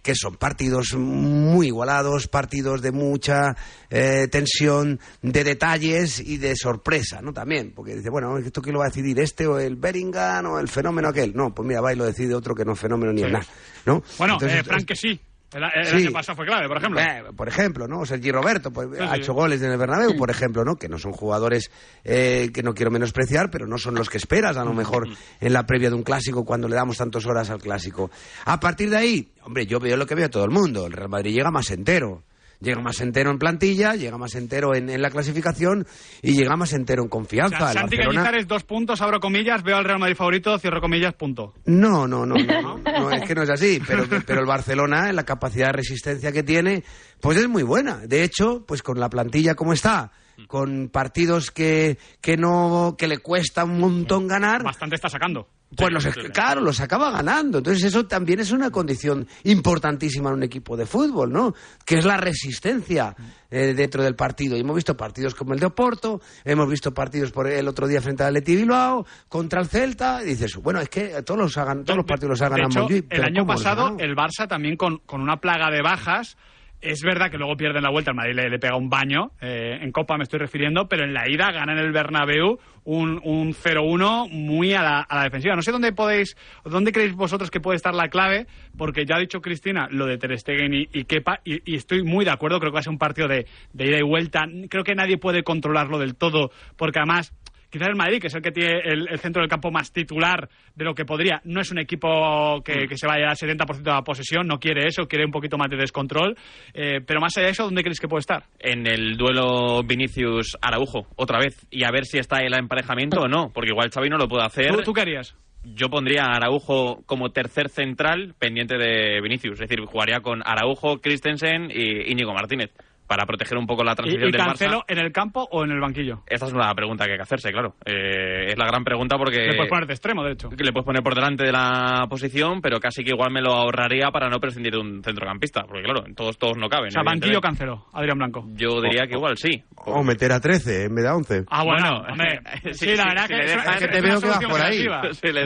que son partidos muy igualados, partidos de mucha eh, tensión, de detalles y de sorpresa, ¿no? También, porque dice, bueno, ¿esto quién lo va a decidir? ¿Este o el Bellingham o el fenómeno aquel? No, pues mira, va y lo decide otro que no es fenómeno ni Sí. nada, ¿no? Bueno, Entonces, eh, Frank que sí. El, el Sí. año pasado fue clave, por ejemplo. eh, por ejemplo, ¿no? Sergi Roberto pues, Sí, ha hecho goles en el Bernabéu, por ejemplo, ¿no? Que no son jugadores eh, que no quiero menospreciar, pero no son los que esperas, a lo mejor, en la previa de un clásico, cuando le damos tantas horas al clásico. A partir de ahí, hombre, yo veo lo que veo todo el mundo. El Real Madrid llega más entero. Llega más entero en plantilla, llega más entero en, en la clasificación y llega más entero en O confianza. sea, El Santi Barcelona- Cañizares, dos puntos, abro comillas, veo al Real Madrid favorito, cierro comillas, punto. No, no, no, no, no, es que no es así, pero, pero el Barcelona, en la capacidad de resistencia que tiene, pues es muy buena. De hecho, pues con la plantilla como está, con partidos que, que no, que le cuesta un montón ganar, Bastante está sacando. pues los, claro, los acaba ganando. Entonces eso también es una condición importantísima en un equipo de fútbol, ¿no? Que es la resistencia eh, dentro del partido. Y hemos visto partidos como el de Oporto, hemos visto partidos por el otro día frente al Atleti Bilbao, contra el Celta, y dices, bueno, es que todos los, ha gan- todos los partidos los ha ganado el año ¿cómo los ha pasado el Barça también con, con una plaga de bajas. Es verdad que luego pierden la vuelta, el Madrid le, pega un baño, eh, en Copa me estoy refiriendo, pero en la ida ganan el Bernabéu un, un 0-1 muy a la, a la defensiva. No sé dónde podéis, dónde creéis vosotros que puede estar la clave, porque ya ha dicho Cristina lo de Ter Stegen y, Kepa, y, y estoy muy de acuerdo, creo que va a ser un partido de, de ida y vuelta. Creo que nadie puede controlarlo del todo, porque además quizás el Madrid, que es el que tiene el, el centro del campo más titular de lo que podría, no es un equipo que, que se vaya al 70% de la posesión, no quiere eso, quiere un poquito más de descontrol. Eh, pero más allá de eso, ¿dónde creéis que puede estar? En el duelo Vinicius-Araujo, otra vez. Y a ver si está el emparejamiento o no, porque igual Xavi no lo puede hacer. ¿Tú, tú qué harías? Yo pondría a Araujo como tercer central pendiente de Vinicius. Es decir, jugaría con Araujo, Christensen y Íñigo Martínez para proteger un poco la ¿Y, transición y del Cancelo Barça. en el campo o en el banquillo? Esta es una pregunta que hay que hacerse, claro. Eh, es la gran pregunta porque... Le puedes poner de extremo, de hecho. que le puedes poner por delante de la posición, pero casi que igual me lo ahorraría para no prescindir de un centrocampista, porque claro, todos todos no caben. O sea, banquillo. Cancelo, Adrián Blanco. Yo diría que igual sí. O meter a 13 en vez de a 11. Ah, bueno, Bueno, hombre. sí, Sí, la verdad si que es que te veo que vas por ahí.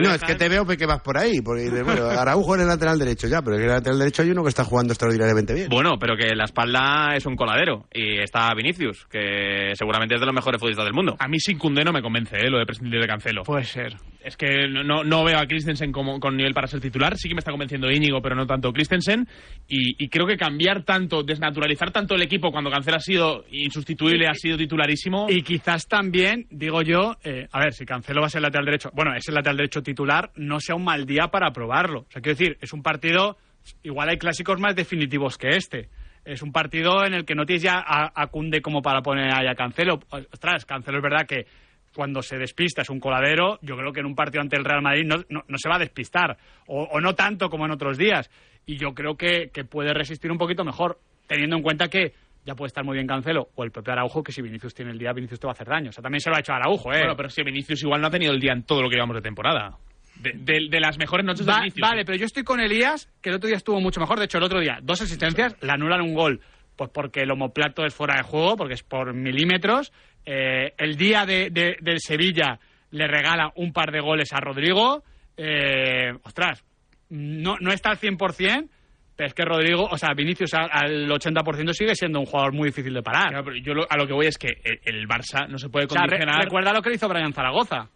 No, es que te veo que vas por ahí. Porque bueno, Araujo en el lateral derecho ya, pero en el lateral derecho hay uno que está jugando extraordinariamente bien. Bueno, pero que la espalda es un coladero y está Vinicius, que seguramente es de los mejores futbolistas del mundo. A mí sin Cundé no me convence, ¿eh? lo de prescindir de Cancelo. Puede ser. Es que no- no, veo a Christensen como, con nivel para ser titular. Sí que me está convenciendo Íñigo, pero no tanto Christensen. Y, y creo que cambiar tanto, desnaturalizar tanto el equipo cuando Cancelo ha sido insustituible, ha sido titularísimo. Y quizás también, digo yo, eh, a ver, si Cancelo va a ser lateral derecho, bueno, es el lateral derecho titular, no sea un mal día para probarlo. O sea, quiero decir, es un partido, igual hay clásicos más definitivos que este. Es un partido en el que no tienes ya a, a como para poner ahí a Cancelo. Ostras, Cancelo es verdad que cuando se despista es un coladero. Yo creo que en un partido ante el Real Madrid no, no- no se va a despistar. O, o no tanto como en otros días. Y yo creo que, puede resistir un poquito mejor, teniendo en cuenta que ya puede estar muy bien Cancelo o el propio Araujo, que si Vinicius tiene el día, Vinicius te va a hacer daño. O sea, también se lo ha hecho Araujo, ¿eh? Bueno, pero si Vinicius igual no ha tenido el día en todo lo que llevamos de temporada. De, de- de las mejores noches vale, pero yo estoy con Elías, que el otro día estuvo mucho mejor. De hecho, el otro día, dos asistencias, le anulan un gol. Pues porque el homoplato es fuera de juego, porque es por milímetros. Eh, el día de, de- del Sevilla le regala un par de goles a Rodrigo. Eh, ostras, no, no está al 100%, pero es que Rodrigo, o sea, Vinicius al, al 80% sigue siendo un jugador muy difícil de parar. Claro, pero yo lo- a lo que voy es que el, el Barça no se puede O sea, re- condicionar. recuerda lo que le hizo Brian Zaragoza.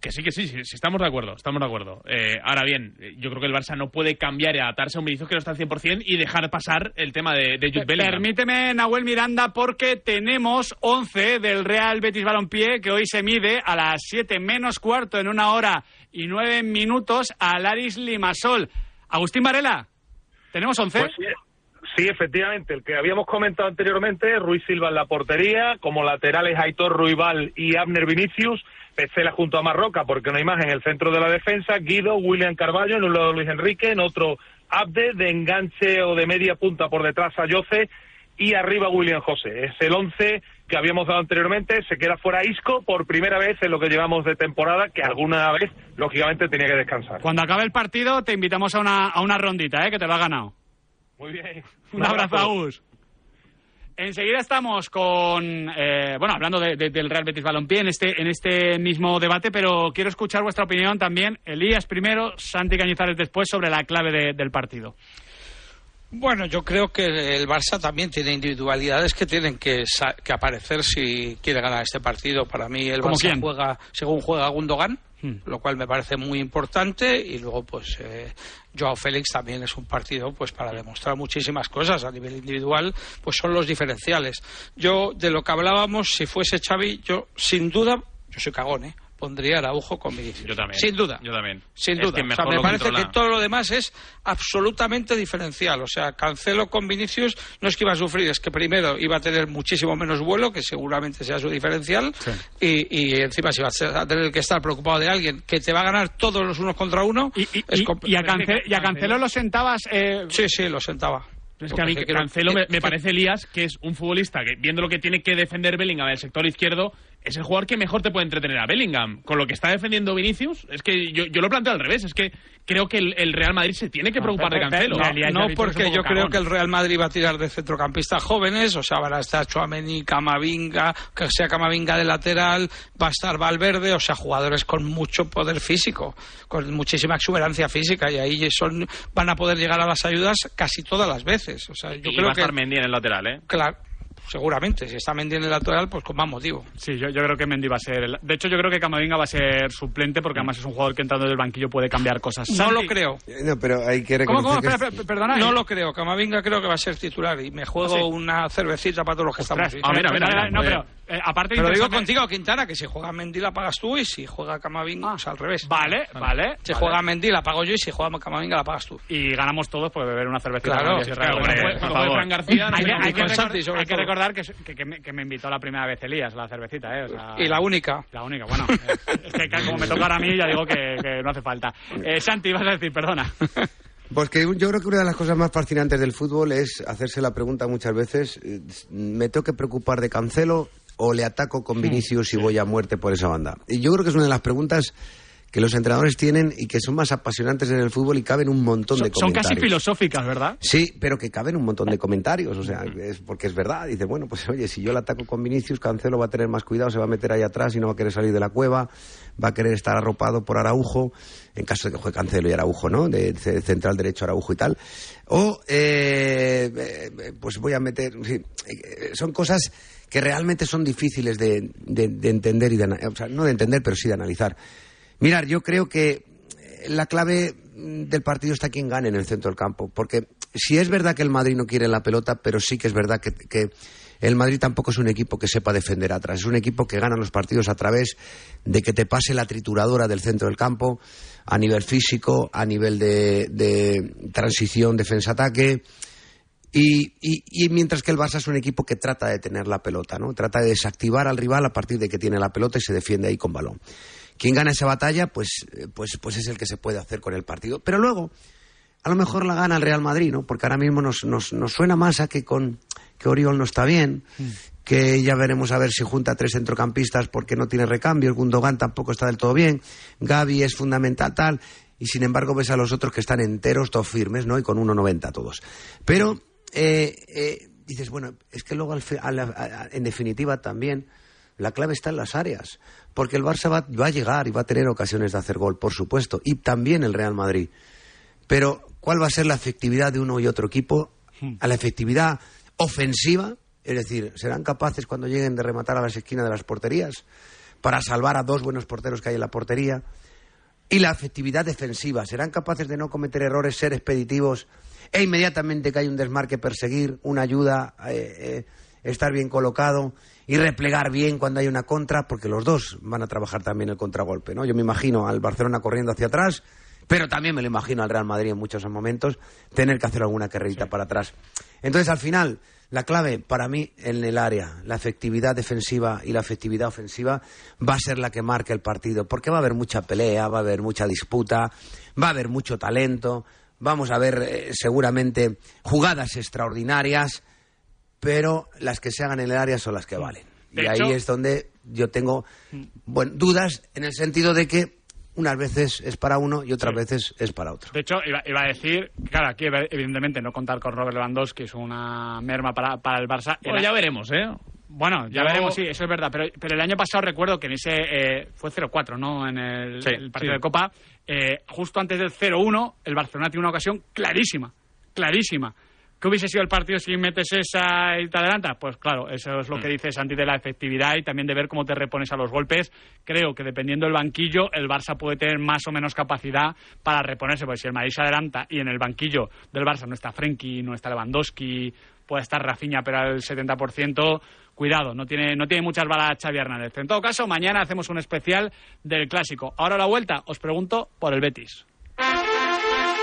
Que sí, que sí, sí, sí, estamos de acuerdo, estamos de acuerdo. Eh, ahora bien, yo creo que el Barça no puede cambiar y adaptarse a un Vinicius que no está al 100% y dejar pasar el tema de, de Jude Bellingham. Permíteme, Nahuel Miranda, porque tenemos 11 del Real Betis Balompié que hoy se mide a las 7 menos cuarto en una hora y 9 minutos al Aris Limasol. Agustín Varela, ¿tenemos 11? Pues sí, efectivamente, el que habíamos comentado anteriormente, Ruiz Silva en la portería, como laterales Aitor Ruibal y Abner Vinicius, Pecela junto a Marroca, porque no hay más en el centro de la defensa, Guido, William Carballo, en un lado Luis Enrique, en otro Abde, de enganche o de media punta por detrás a Yoce, y arriba William José. Es el once que habíamos dado anteriormente, se queda fuera Isco por primera vez en lo que llevamos de temporada, que alguna vez, lógicamente, tenía que descansar. Cuando acabe el partido te invitamos a una, a una rondita, ¿eh? que te lo ha ganado. Muy bien. Un abrazo, Agus. Enseguida estamos con, eh, bueno, hablando de- de- del Real Betis Balompié en este, en este mismo debate, pero quiero escuchar vuestra opinión también. Elías primero, Santi Cañizares después sobre la clave de- del partido. Bueno, yo creo que el Barça también tiene individualidades que tienen que, sa- que aparecer si quiere ganar este partido. Para mí el ¿Cómo Barça quién? juega según juega Gundogan, Hmm. lo cual me parece muy importante y luego pues eh, Joao Félix también es un partido pues para demostrar muchísimas cosas a nivel individual, pues son los diferenciales. Yo de lo que hablábamos, si fuese Xavi, yo sin duda, yo soy cagón, ¿eh? Pondría a Araujo con Vinicius. Yo también. Sin duda. Yo también. Sin Es duda. O sea, me parece controla. que todo lo demás es absolutamente diferencial. O sea, Cancelo con Vinicius no es que iba a sufrir, es que primero iba a tener muchísimo menos vuelo, que seguramente sea su diferencial, y, y encima si va a ser- a tener que estar preocupado de alguien que te va a ganar todos los unos contra uno. es Y, y a, Cance- y a Cancelo lo sentabas. eh, Sí, sí, lo sentaba. Es que a mí Cancelo me, me parece, Elías, que es un futbolista que, viendo lo que tiene que defender Bellingham en el sector izquierdo, es el jugador que mejor te puede entretener a Bellingham. Con lo que está defendiendo Vinicius, es que yo, yo lo planteo al revés. Es que creo que el, el Real Madrid se tiene que preocupar de Cancelo. No, no, porque yo creo que el Real Madrid va a tirar de centrocampistas jóvenes, o sea, van a estar Chouameni, Camavinga, que sea Camavinga de lateral, va a estar Valverde, o sea, jugadores con mucho poder físico, con muchísima exuberancia física, y ahí son, van a poder llegar a las ayudas casi todas las veces. O sea, yo y creo va a que, estar Mendy en el lateral, ¿eh? claro, seguramente, si está Mendy en el lateral, pues con más motivo. Sí, yo, yo creo que Mendy va a ser. el- De hecho, yo creo que Camavinga va a ser suplente porque además es un jugador que entrando del banquillo puede cambiar cosas. No Santi. lo creo. No, pero hay que ¿Cómo, reconocer cómo? que Espera, es- espera, perdona. No eh. lo creo, Camavinga creo que va a ser titular y me juego ¿Ah, sí? una cervecita para todos los que Ostras, estamos. ah, mira, mira, mira, no, pero, eh, aparte Pero digo contigo, Quintana, que si juega Mendy la pagas tú y si juega Camavinga, o sea, al revés. Vale, vale. Si vale. juega Mendy la pago yo y si juega Camavinga la pagas tú. Y ganamos todos por beber una cervecita. Claro, hombre, Por favor. Fran García, no hay, que- hay Santi, hay recordar que, que, que me, que me invitó la primera vez Elías, la cervecita, ¿eh? O sea, Y la única. La única, bueno. es que como me toca ahora a mí, ya digo que, que no hace falta. Eh, Santi, vas a decir, perdona. Pues que yo creo que una de las cosas más fascinantes del fútbol es hacerse la pregunta muchas veces, eh, ¿me tengo que preocupar de Cancelo o le ataco con Vinicius y voy a muerte por esa banda? Y yo creo que es una de las preguntas que los entrenadores tienen y que son más apasionantes en el fútbol y caben un montón de Son, son comentarios. casi filosóficas, ¿verdad? Sí, pero que caben un montón de comentarios, o sea, es porque es verdad. Dice, bueno, pues oye, si yo le ataco con Vinicius, Cancelo va a tener más cuidado, se va a meter ahí atrás y no va a querer salir de la cueva, va a querer estar arropado por Araujo, en caso de que juegue Cancelo y Araujo, ¿no? De, de central derecho Araujo y tal. O, eh, eh, pues voy a meter, eh, son cosas que realmente son difíciles de, de- de entender y de, o sea, no de entender, pero sí de analizar. Mirar, yo creo que la clave mm, del partido está quien gane en el centro del campo. Porque si es verdad que el Madrid no quiere la pelota, pero sí que es verdad que, que el Madrid tampoco es un equipo que sepa defender atrás. Es un equipo que gana los partidos a través de que te pase la trituradora del centro del campo a nivel físico, a nivel de, de transición, defensa-ataque. Y, y- y mientras que el Barça es un equipo que trata de tener la pelota, ¿no? Trata de desactivar al rival a partir de que tiene la pelota y se defiende ahí con balón. Quien gana esa batalla, pues, eh, pues, pues es el que se puede hacer con el partido. Pero luego, a lo mejor la gana el Real Madrid, ¿no? Porque ahora mismo nos, nos, nos suena más a que con que Oriol no está bien, que ya veremos a ver si junta tres centrocampistas porque no tiene recambio, el Gundogan tampoco está del todo bien, Gaby es fundamental tal, y sin embargo ves a los otros que están enteros, todos firmes, ¿no? Y con 1.90 todos. Pero eh, eh, dices, bueno, es que luego al en definitiva también la clave está en las áreas, porque el Barça va, va a llegar y va a tener ocasiones de hacer gol, por supuesto, y también el Real Madrid. Pero, ¿cuál va a ser la efectividad de uno y otro equipo? A la efectividad ofensiva, es decir, ¿serán capaces cuando lleguen de rematar a las esquinas de las porterías para salvar a dos buenos porteros que hay en la portería? Y la efectividad defensiva, ¿serán capaces de no cometer errores, ser expeditivos e inmediatamente que hay un desmarque perseguir, una ayuda, eh, eh, estar bien colocado y replegar bien cuando hay una contra? Porque los dos van a trabajar también el contragolpe, ¿no? Yo me imagino al Barcelona corriendo hacia atrás, pero también me lo imagino al Real Madrid en muchos momentos tener que hacer alguna carrerita para atrás. Entonces, al final, la clave para mí en el área, la efectividad defensiva y la efectividad ofensiva va a ser la que marque el partido, porque va a haber mucha pelea, va a haber mucha disputa, va a haber mucho talento, vamos a ver eh, seguramente jugadas extraordinarias, pero las que se hagan en el área son las que valen. De y hecho- ahí es donde yo tengo bueno, dudas en el sentido de que unas veces es para uno y otras veces es para otro. De hecho, iba, iba a decir, claro, aquí evidentemente no contar con Robert Lewandowski es una merma para, para el Barça. Bueno, ya veremos, ¿eh? Bueno, ya Yo- veremos, sí, eso es verdad. Pero, pero el año pasado recuerdo que en ese. eh, fue 0-4, ¿no? En el, Sí, el partido sí. de Copa. eh, justo antes del 0-1, el Barcelona tiene una ocasión clarísima. Clarísima. ¿Qué hubiese sido el partido si metes esa y te adelantas? Pues claro, eso es lo que dice Santi de la efectividad y también de ver cómo te repones a los golpes. Creo que dependiendo del banquillo, el Barça puede tener más o menos capacidad para reponerse, porque si el Madrid se adelanta y en el banquillo del Barça no está Frenkie, no está Lewandowski, puede estar Rafinha, pero al 70%, cuidado, no tiene, no tiene muchas balas Xavi Hernández. En todo caso, mañana hacemos un especial del Clásico. Ahora la vuelta, os pregunto por el Betis.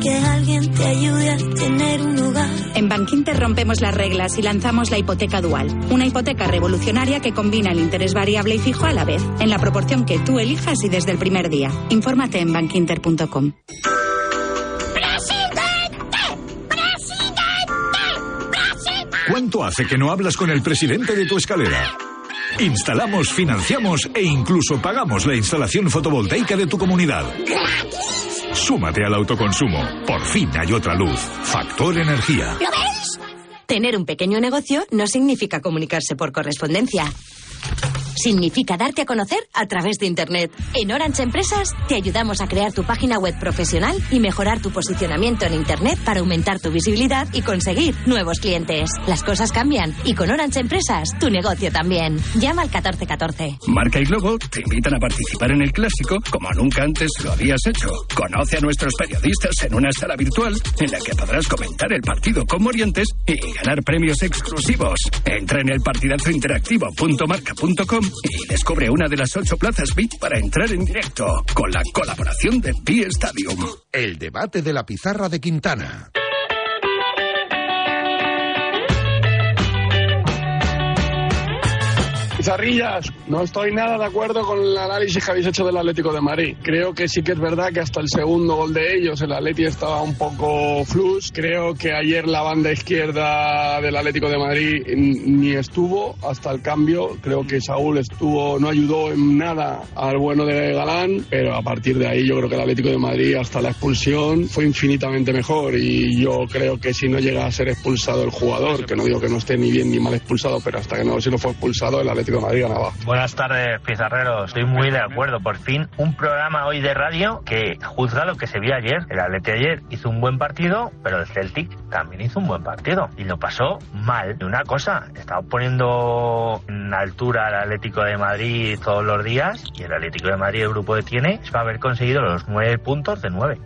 que alguien te ayude a tener un hogar. En Bankinter rompemos las reglas y lanzamos la hipoteca dual, una hipoteca revolucionaria que combina el interés variable y fijo a la vez, en la proporción que tú elijas y desde el primer día. Infórmate en bankinter.com. ¿Cuánto hace que no hablas con el presidente de tu escalera? Instalamos, financiamos e incluso pagamos la instalación fotovoltaica de tu comunidad. Súmate al autoconsumo. Por fin hay otra luz. Factor Energía. ¿Lo ves? Tener un pequeño negocio no significa comunicarse por correspondencia. Significa darte a conocer a través de Internet. En Orange Empresas te ayudamos a crear tu página web profesional y mejorar tu posicionamiento en Internet para aumentar tu visibilidad y conseguir nuevos clientes. Las cosas cambian y con Orange Empresas tu negocio también. Llama al 1414. Marca y Globo te invitan a participar en el clásico como nunca antes lo habías hecho. Conoce a nuestros periodistas en una sala virtual en la que podrás comentar el partido con Morientes y ganar premios exclusivos. Entra en el partidazo interactivo.marca.com y descubre una de las ocho plazas VIP para entrar en directo con la colaboración de Pi Stadium. El debate de la pizarra de Quintana. Pizarrillas, no estoy nada de acuerdo con el análisis que habéis hecho del Atlético de Madrid. Creo que sí que es verdad que hasta el segundo gol de ellos el Atleti estaba un poco flus. Creo que ayer la banda izquierda del Atlético de Madrid ni estuvo hasta el cambio. Creo que Saúl estuvo, no ayudó en nada al bueno de Galán, pero a partir de ahí yo creo que el Atlético de Madrid hasta la expulsión fue infinitamente mejor y yo creo que si no llega a ser expulsado el jugador, que no digo que no esté ni bien ni mal expulsado, pero hasta que no si no fue expulsado el Atlético Buenas tardes, pizarreros. Estoy muy de acuerdo. Por fin, un programa hoy de radio que juzga lo que se vio ayer. El Atleti ayer hizo un buen partido, pero el Celtic también hizo un buen partido. Y lo pasó mal. Y una cosa, estaba poniendo en altura al Atlético de Madrid todos los días. Y el Atlético de Madrid, el grupo que tiene, es para haber conseguido los nueve puntos de nueve.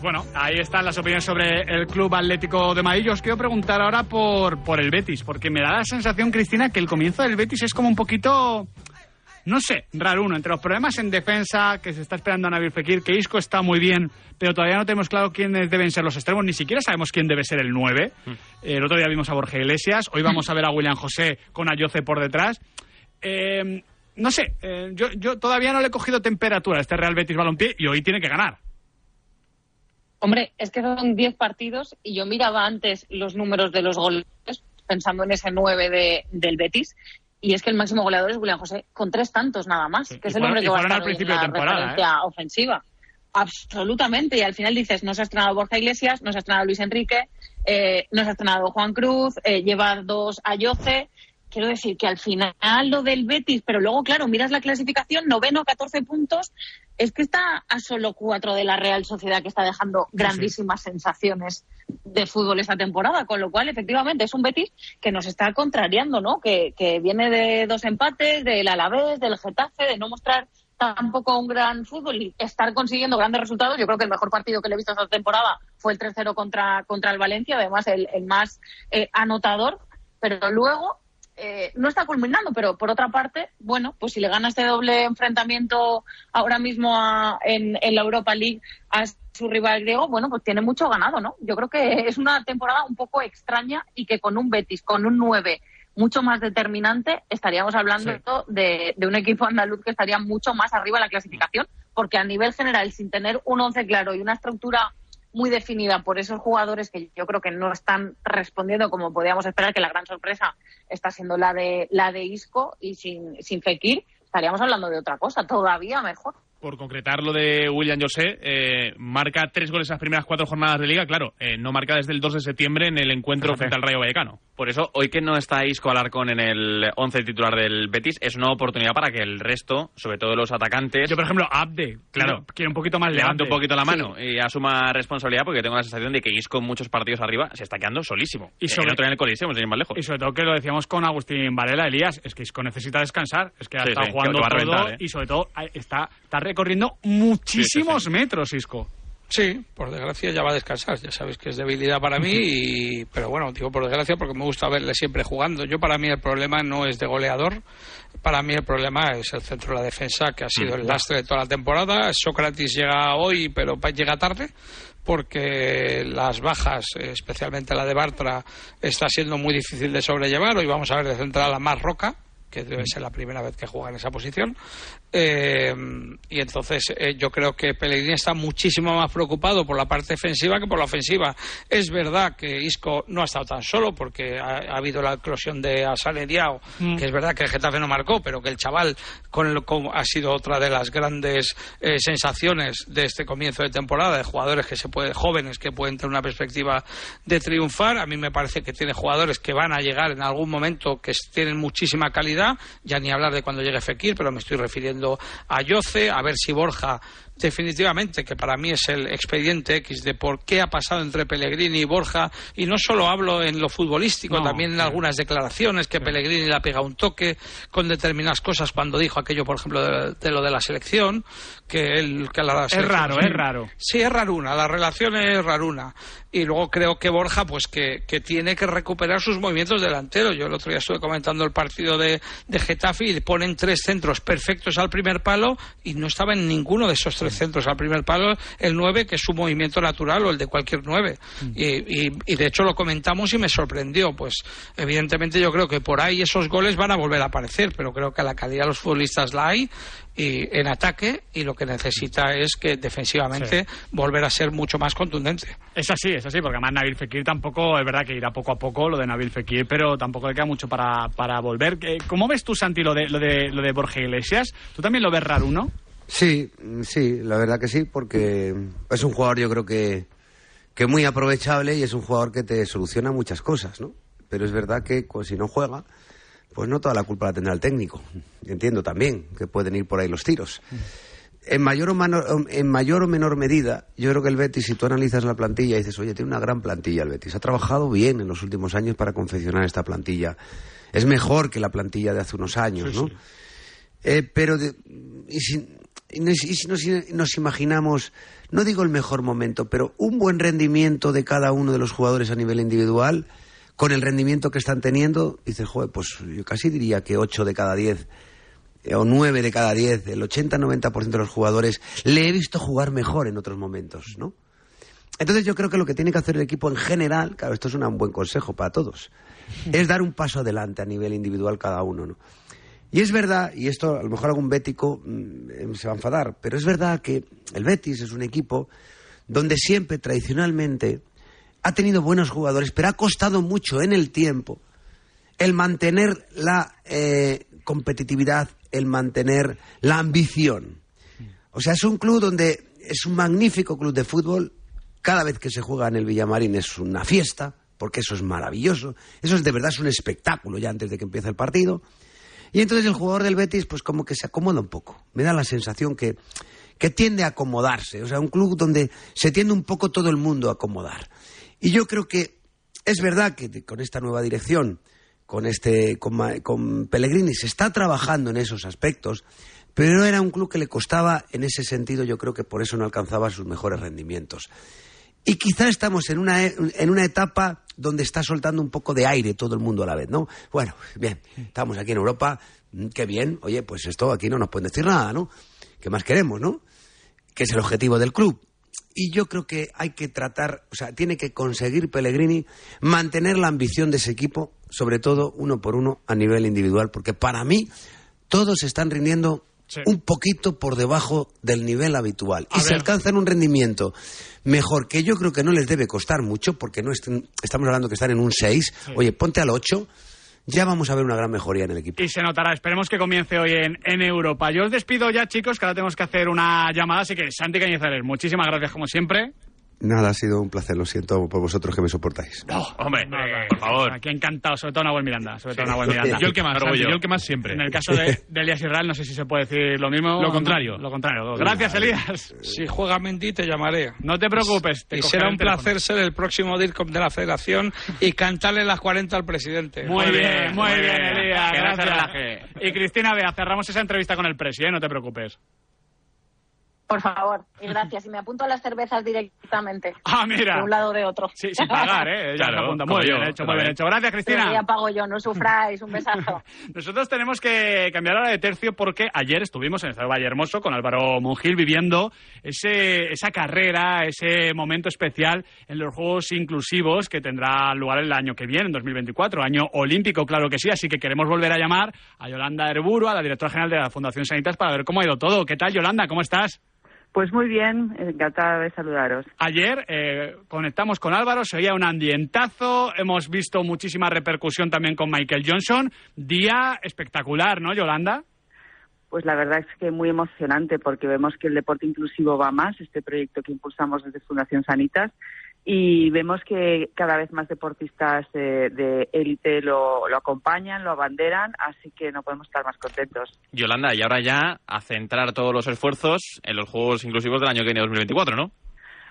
Pues bueno, ahí están las opiniones sobre el Club Atlético de Madrid. Yo os quiero preguntar ahora por, por el Betis, porque me da la sensación, Cristina, que el comienzo del Betis es como un poquito, no sé, raro uno. Entre los problemas en defensa, que se está esperando a Nabil Fekir, que Isco está muy bien, pero todavía no tenemos claro quiénes deben ser los extremos, ni siquiera sabemos quién debe ser el 9. El otro día vimos a Borja Iglesias, hoy vamos a ver a William José con Ayoce por detrás. Eh, no sé, eh, yo, yo todavía no le he cogido temperatura a este Real Betis Balompié y hoy tiene que ganar. Hombre, es que son 10 partidos y yo miraba antes los números de los goles pensando en ese 9 de, del Betis y es que el máximo goleador es William José con tres tantos nada más, que es el hombre que va a estar hoy en la temporada, referencia ¿eh? ofensiva. Absolutamente, y al final dices, no se ha estrenado Borja Iglesias, no se ha estrenado Luis Enrique, eh, no se ha estrenado Juan Cruz, eh, lleva dos a Yoce. Quiero decir que al final lo del Betis, pero luego, claro, miras la clasificación, noveno, 14 puntos, es que está a solo cuatro de la Real Sociedad que está dejando grandísimas sensaciones de fútbol esta temporada, con lo cual efectivamente es un Betis que nos está contrariando, ¿no? Que, que viene de dos empates, del Alavés, del Getafe, de no mostrar tampoco un gran fútbol y estar consiguiendo grandes resultados. Yo creo que el mejor partido que le he visto esta temporada fue el 3-0 contra, contra el Valencia, además el, el más eh, anotador, pero luego eh, no está culminando, pero por otra parte, bueno, pues si le gana este doble enfrentamiento ahora mismo a- en, en la Europa League a su rival griego, bueno, pues tiene mucho ganado, ¿no? Yo creo que es una temporada un poco extraña y que con un Betis, con un 9 mucho más determinante, estaríamos hablando de, de un equipo andaluz que estaría mucho más arriba en la clasificación, porque a nivel general, sin tener un once claro y una estructura muy definida por esos jugadores que yo creo que no están respondiendo como podíamos esperar, que la gran sorpresa está siendo la de la de Isco y sin, sin Fekir, estaríamos hablando de otra cosa, todavía mejor por concretar lo de William José, eh, marca tres goles en las primeras cuatro jornadas de liga, claro, eh, no marca desde el 2 de septiembre en el encuentro frente al Rayo Vallecano. Por eso, hoy que no está Isco Alarcón en el 11 titular del Betis, es una oportunidad para que el resto, sobre todo los atacantes... Yo, por ejemplo, Abde, claro, quiere un poquito más levante un poquito la mano y asuma responsabilidad porque tengo la sensación de que Isco en muchos partidos arriba se está quedando solísimo. Y sobre todo en el Coliseo, más lejos. Y sobre todo que lo decíamos con Agustín Varela, Elías, es que Isco necesita descansar, es que ha estado jugando todo ¿eh? y sobre todo está, está recorriendo muchísimos metros, Isco. Sí, por desgracia ya va a descansar. Ya sabéis que es debilidad para mí, y, pero bueno, digo por desgracia porque me gusta verle siempre jugando. Yo para mí el problema no es de goleador, para mí el problema es el centro de la defensa que ha sido el lastre de toda la temporada. Sócrates llega hoy, pero llega tarde porque las bajas, especialmente la de Bartra, está siendo muy difícil de sobrellevar. Hoy vamos a ver de central a más Roca, que debe ser la primera vez que juega en esa posición. Eh, y entonces eh, yo creo que Pellegrini está muchísimo más preocupado por la parte defensiva que por la ofensiva. Es verdad que Isco no ha estado tan solo porque ha, habido la eclosión de Asane Diao, mm. que es verdad que el Getafe no marcó, pero que el chaval con el, ha sido otra de las grandes eh, sensaciones de este comienzo de temporada, de jugadores que se puede, jóvenes que pueden tener una perspectiva de triunfar. A mí me parece que tiene jugadores que van a llegar en algún momento que tienen muchísima calidad, ya ni hablar de cuando llegue Fekir, pero me estoy refiriendo a Yoce, a ver si Borja definitivamente, que para mí es el expediente X de por qué ha pasado entre Pellegrini y Borja, y no solo hablo en lo futbolístico, también en algunas declaraciones que Pellegrini le ha pegado un toque con determinadas cosas cuando dijo aquello, por ejemplo, de, lo de la selección, que él que la Es raro, es raro. Sí, es raruna, la relación es raruna. Y luego creo que Borja, pues que, que tiene que recuperar sus movimientos delanteros. Yo el otro día estuve comentando el partido de, de Getafe y le ponen tres centros perfectos al primer palo y no estaba en ninguno de esos tres centros al primer palo, el 9, que es su movimiento natural o el de cualquier 9. Mm. Y, de hecho lo comentamos y me sorprendió. Pues evidentemente yo creo que por ahí esos goles van a volver a aparecer, pero creo que a la calidad de los futbolistas la hay y en ataque y lo que necesita es que defensivamente volver a ser mucho más contundente. Es así, es así, porque además Nabil Fekir tampoco, es verdad que irá poco a poco lo de Nabil Fekir, pero tampoco le queda mucho para, para volver. Eh, ¿Cómo ves tú, Santi, lo de, lo de, lo de Borja Iglesias? ¿Tú también lo ves raro, no? Sí, sí, la verdad que sí, porque es un jugador yo creo que, que muy aprovechable y es un jugador que te soluciona muchas cosas, ¿no? Pero es verdad que pues, si no juega, pues no toda la culpa la tendrá el técnico. Entiendo también que pueden ir por ahí los tiros. En mayor, o en mayor o menor medida, yo creo que el Betis, si tú analizas la plantilla y dices, oye, tiene una gran plantilla el Betis, ha trabajado bien en los últimos años para confeccionar esta plantilla. Es mejor que la plantilla de hace unos años, ¿no? Eh, pero, y si, y si nos, imaginamos, no digo el mejor momento, pero un buen rendimiento de cada uno de los jugadores a nivel individual, con el rendimiento que están teniendo, dices, joder, pues yo casi diría que 8 de cada 10 eh, o 9 de cada 10, el 80-90% de los jugadores, le he visto jugar mejor en otros momentos, ¿no? Entonces yo creo que lo que tiene que hacer el equipo en general, claro, esto es un buen consejo para todos, es dar un paso adelante a nivel individual cada uno, ¿no? Y es verdad, y esto a lo mejor algún bético mm, se va a enfadar, pero es verdad que el Betis es un equipo donde siempre tradicionalmente ha tenido buenos jugadores, pero ha costado mucho en el tiempo el mantener la eh, competitividad, el mantener la ambición. O sea, es un club donde es un magnífico club de fútbol. Cada vez que se juega en el Villamarín es una fiesta, porque eso es maravilloso. Eso es de verdad es un espectáculo ya antes de que empiece el partido. Y entonces el jugador del Betis, pues como que se acomoda un poco. Me da la sensación que, que tiende a acomodarse. O sea, un club donde se tiende un poco todo el mundo a acomodar. Y yo creo que es verdad que con esta nueva dirección, con, este, con, con Pellegrini, se está trabajando en esos aspectos, pero era un club que le costaba en ese sentido, yo creo que por eso no alcanzaba sus mejores rendimientos. Y quizá estamos en una, en una etapa donde está soltando un poco de aire todo el mundo a la vez, ¿no? Bueno, bien, estamos aquí en Europa, mm, qué bien, oye, pues esto aquí no nos pueden decir nada, ¿no? ¿Qué más queremos, no? Que es el objetivo del club. Y yo creo que hay que tratar, o sea, tiene que conseguir Pellegrini mantener la ambición de ese equipo, sobre todo uno por uno a nivel individual, porque para mí todos están rindiendo un poquito por debajo del nivel habitual. y si alcanzan un rendimiento mejor, que yo creo que no les debe costar mucho, porque no estamos hablando que están en un 6, oye, ponte al 8 ya vamos a ver una gran mejoría en el equipo. Y se notará, esperemos que comience hoy en, en Europa. Yo os despido ya, chicos, que ahora tenemos que hacer una llamada, así que Santi Cañizares, muchísimas gracias como siempre. Nada, ha sido un placer, lo siento por vosotros que me soportáis. No, hombre, por favor. Aquí encantado, sobre todo Nahuel Miranda. Sobre todo Nahuel Miranda. Yo el que más, yo el que más siempre. En el caso de, de Elías Israel, no sé si se puede decir lo mismo. Lo contrario. lo contrario. Gracias, Elías. Si juega Mendy, te llamaré. No te preocupes. y será un placer ser el próximo DIRCOM de la Federación y cantarle las 40 al presidente. Muy, bien, muy bien, Elías. Gracias. Y Cristina, vea, cerramos esa entrevista con el presi, ¿eh? no te preocupes. Por favor, y gracias. Y me apunto a las cervezas directamente. Ah, mira. De un lado o de otro. Sí, sin pagar, ¿eh? Ya claro, apunta. Muy bien hecho, muy bien hecho. Gracias, Cristina. ya pago yo, no sufráis. Un besazo. Nosotros tenemos que cambiar ahora de tercio porque ayer estuvimos en el Valle Hermoso con Álvaro Mungil viviendo ese, esa carrera, ese momento especial en los Juegos Inclusivos que tendrá lugar el año que viene, en 2024. Año olímpico, claro que sí. Así que queremos volver a llamar a Yolanda Herburu, a la directora general de la Fundación Sanitas, para ver cómo ha ido todo. ¿Qué tal, Yolanda? ¿Cómo estás? Pues muy bien, encantada de saludaros. Ayer eh, conectamos con Álvaro, se oía un ambientazo, hemos visto muchísima repercusión también con Michael Johnson. Día espectacular, ¿no, Yolanda? Pues la verdad es que muy emocionante porque vemos que el deporte inclusivo va más, este proyecto que impulsamos desde Fundación Sanitas, y vemos que cada vez más deportistas de élite lo, lo, acompañan, lo abanderan, así que no podemos estar más contentos. Yolanda, y ahora ya a centrar todos los esfuerzos en los Juegos Inclusivos del año que viene 2024, ¿no?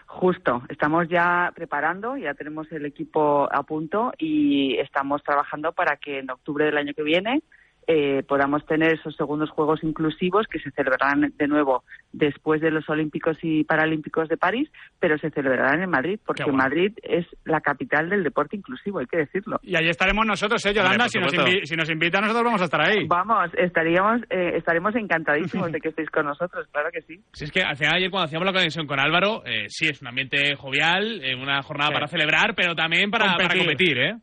Justo, estamos ya preparando, ya tenemos el equipo a punto y estamos trabajando para que en octubre del año que viene eh, podamos tener esos segundos Juegos inclusivos que se celebrarán de nuevo después de los Olímpicos y Paralímpicos de París, pero se celebrarán en Madrid, porque Madrid es la capital del deporte inclusivo, hay que decirlo. Y ahí estaremos nosotros, ¿eh, Yolanda? si, nos si nos invita, nosotros vamos a estar ahí. Vamos, estaríamos, eh, estaremos encantadísimos de que estéis con nosotros, claro que sí. Si es que al final ayer cuando hacíamos la conexión con Álvaro, eh, sí, es un ambiente jovial, eh, una jornada para celebrar, pero también para competir, para competir ¿eh?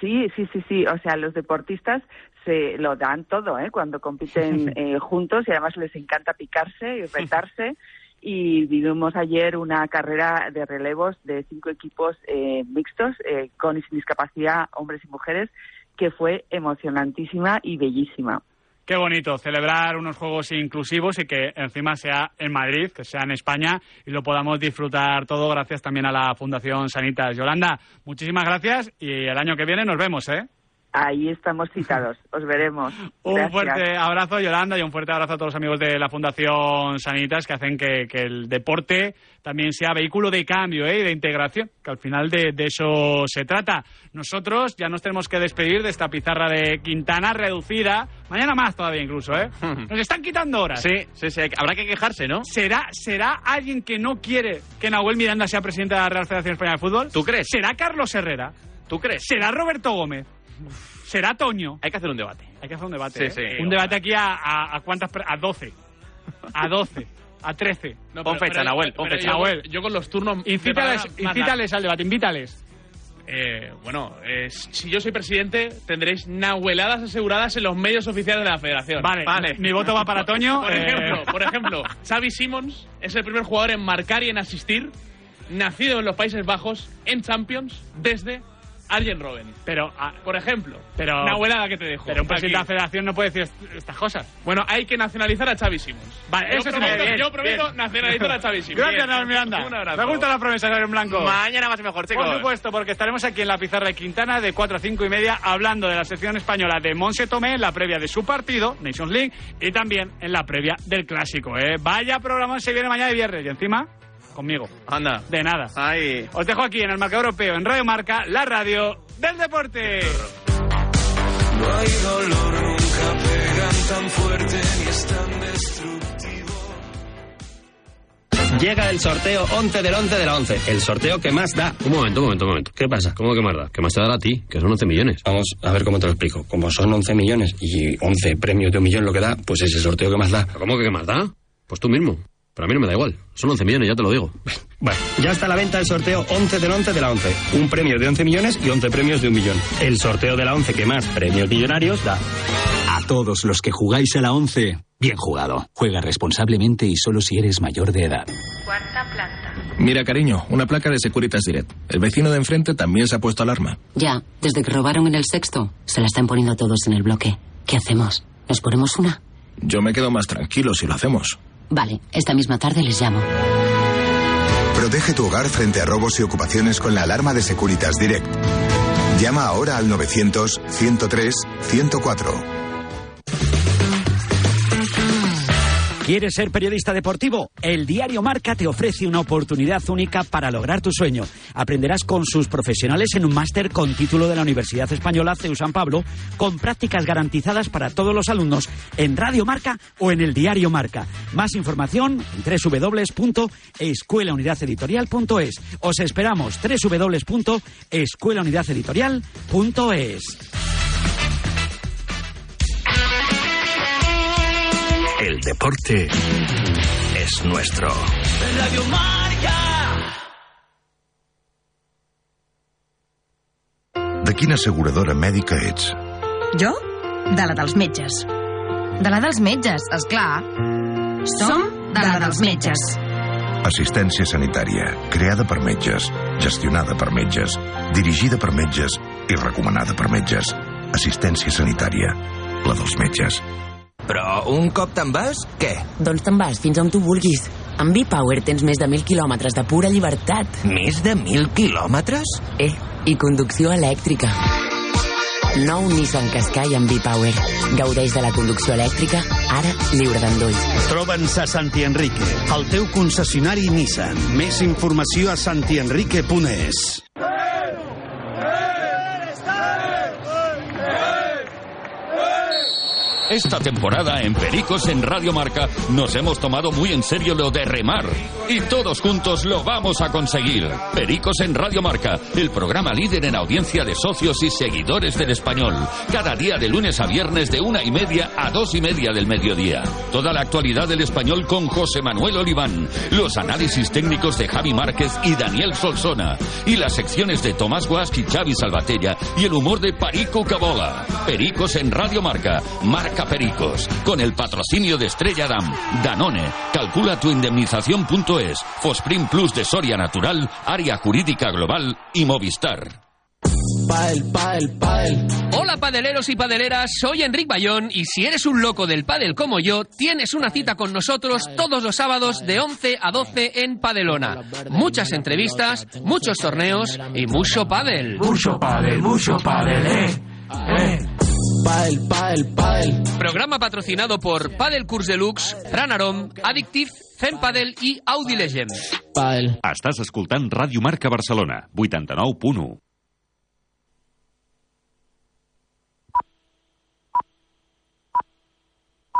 Sí, sí, sí, sí. O sea, los deportistas se lo dan todo, ¿eh? Cuando compiten eh, juntos y además les encanta picarse y retarse. Y vivimos ayer una carrera de relevos de cinco equipos eh, mixtos, eh, con y sin discapacidad, hombres y mujeres, que fue emocionantísima y bellísima. Qué bonito celebrar unos juegos inclusivos y que encima sea en Madrid, que sea en España y lo podamos disfrutar todo gracias también a la Fundación Sanitas. Yolanda, muchísimas gracias y el año que viene nos vemos, ¿eh? Ahí estamos citados, os veremos. un fuerte abrazo, Yolanda, y un fuerte abrazo a todos los amigos de la Fundación Sanitas que hacen que, el deporte también sea vehículo de cambio ¿eh? y de integración, que al final de, eso se trata. Nosotros ya nos tenemos que despedir de esta pizarra de Quintana reducida, mañana más todavía incluso, ¿eh? Nos están quitando horas. Sí, sí, sí, habrá que quejarse, ¿no? ¿Será, ¿Será alguien que no quiere que Nahuel Miranda sea presidente de la Real Federación Española de Fútbol? ¿Tú crees? ¿Será Carlos Herrera? ¿Tú crees? ¿Será Roberto Gómez? Será Toño. Hay que hacer un debate. Hay que hacer un debate. ¿eh? Un debate aquí a, a, cuántas. a 12. A 12. A 13. No, pon fecha, Nahuel. Pon fecha. Nahuel. Yo, con los turnos. Incítales, incítales al debate, invítales. Eh, bueno, eh, si yo soy presidente, tendréis nahueladas aseguradas en los medios oficiales de la federación. Vale, vale. Mi voto va para Toño. por ejemplo, por ejemplo, Xavi Simons es el primer jugador en marcar y en asistir, nacido en los Países Bajos, en Champions, desde Arjen Robben. Pero, ah, por ejemplo, pero, una abuela que te dejo. Pero un presidente de la federación no puede decir estas cosas. Bueno, hay que nacionalizar a Xavi Simons. Vale, yo eso prometo, bien, Yo prometo nacionalizar a Xavi Simons. Gracias, Nahuel Miranda. Un abrazo. Me gusta la promesa, en Blanco. Mañana más y mejor, chicos. Por supuesto, porque estaremos aquí en la pizarra de Quintana de 4 a 5 y media hablando de la sección española de Monse Tomé en la previa de su partido, Nations League, y también en la previa del Clásico. ¿eh? Vaya programa se viene mañana y viernes. Y encima, conmigo. Anda. De nada. Ay. Os dejo aquí en el Marca Europeo, en Radio Marca, la radio del deporte. No hay dolor, nunca pegan tan fuerte ni es tan destructivo. Llega el sorteo 11 del 11 de la 11. El sorteo que más da. Un momento, un momento, un momento. ¿Qué pasa? ¿Cómo que más da? Que más te dará a ti, que son 11 millones. Vamos a ver cómo te lo explico. Como son 11 millones y 11 premios de un millón lo que da, pues es el sorteo que más da. ¿Cómo que qué más da? Pues tú mismo. Pero a mí no me da igual. Son 11 millones, ya te lo digo. Bueno, ya está a la venta el sorteo 11 del 11 de la 11. Un premio de 11 millones y 11 premios de un millón. El sorteo de la 11 que más premios millonarios da. todos los que jugáis a la 11, bien jugado. Juega responsablemente y solo si eres mayor de edad. Cuarta planta. Mira, cariño, una placa de Securitas Direct. El vecino de enfrente también se ha puesto alarma. Ya, desde que robaron en el sexto, se la están poniendo todos en el bloque. ¿Qué hacemos? ¿Nos ponemos una? Yo me quedo más tranquilo si lo hacemos. Vale, esta misma tarde les llamo. Protege tu hogar frente a robos y ocupaciones con la alarma de Securitas Direct. Llama ahora al 900-103-104. ¿Quieres ser periodista deportivo? El diario Marca te ofrece una oportunidad única para lograr tu sueño. Aprenderás con sus profesionales en un máster con título de la Universidad Española CEU San Pablo, con prácticas garantizadas para todos los alumnos en Radio Marca o en el diario Marca. Más información en www.escuelaunidadeditorial.es. Os esperamos www.escuelaunidadeditorial.es. El deporte es nuestro. Radio Marca. De quina asseguradora mèdica ets? Jo? De la dels metges. De la dels metges, és clar. Som de la dels metges. Assistència sanitària, creada per metges, gestionada per metges, dirigida per metges i recomanada per metges. Assistència sanitària, la dels metges. Però un cop te'n vas, què? Doncs te'n vas fins on tu vulguis. Amb B-Power tens més de 1.000 quilòmetres de pura llibertat. Més de 1.000 quilòmetres? Eh, i conducció elèctrica. Nou Nissan Qashqai amb B-Power. Gaudeix de la conducció elèctrica, ara lliure d'endolls. Troba'ns a Santi Enrique, el teu concessionari Nissan. Més informació a santienrique.es. Esta temporada en Pericos en Radio Marca nos hemos tomado muy en serio lo de remar y todos juntos lo vamos a conseguir. Pericos en Radio Marca, el programa líder en audiencia de socios y seguidores del español. Cada día de lunes a viernes de una y media a dos y media del mediodía. Toda la actualidad del español con José Manuel Oliván, los análisis técnicos de Javi Márquez y Daniel Solsona y las secciones de Tomás Guasc y Xavi Salvatella y el humor de Perico Cabola. Pericos en Radio Marca, Marca Pericos, con el patrocinio de Estrella Damm, Danone, calcula tu indemnización.es, Fosprin Plus de Soria Natural, Área Jurídica Global y Movistar. Padel, padel, padel. Hola padeleros y padeleras, soy Enric Bayón y si eres un loco del padel como yo, tienes una cita con nosotros todos los sábados de 11 a 12 en Padelona. Muchas entrevistas, muchos torneos y mucho padel. Mucho padel, mucho padel, eh. Eh. Padel, padel, padel. Programa patrocinado por Padel Cours Deluxe, Ranarom, Addictive, Fem Padel i Audi Legend. Estàs escoltant Ràdio Marca Barcelona, 89.1.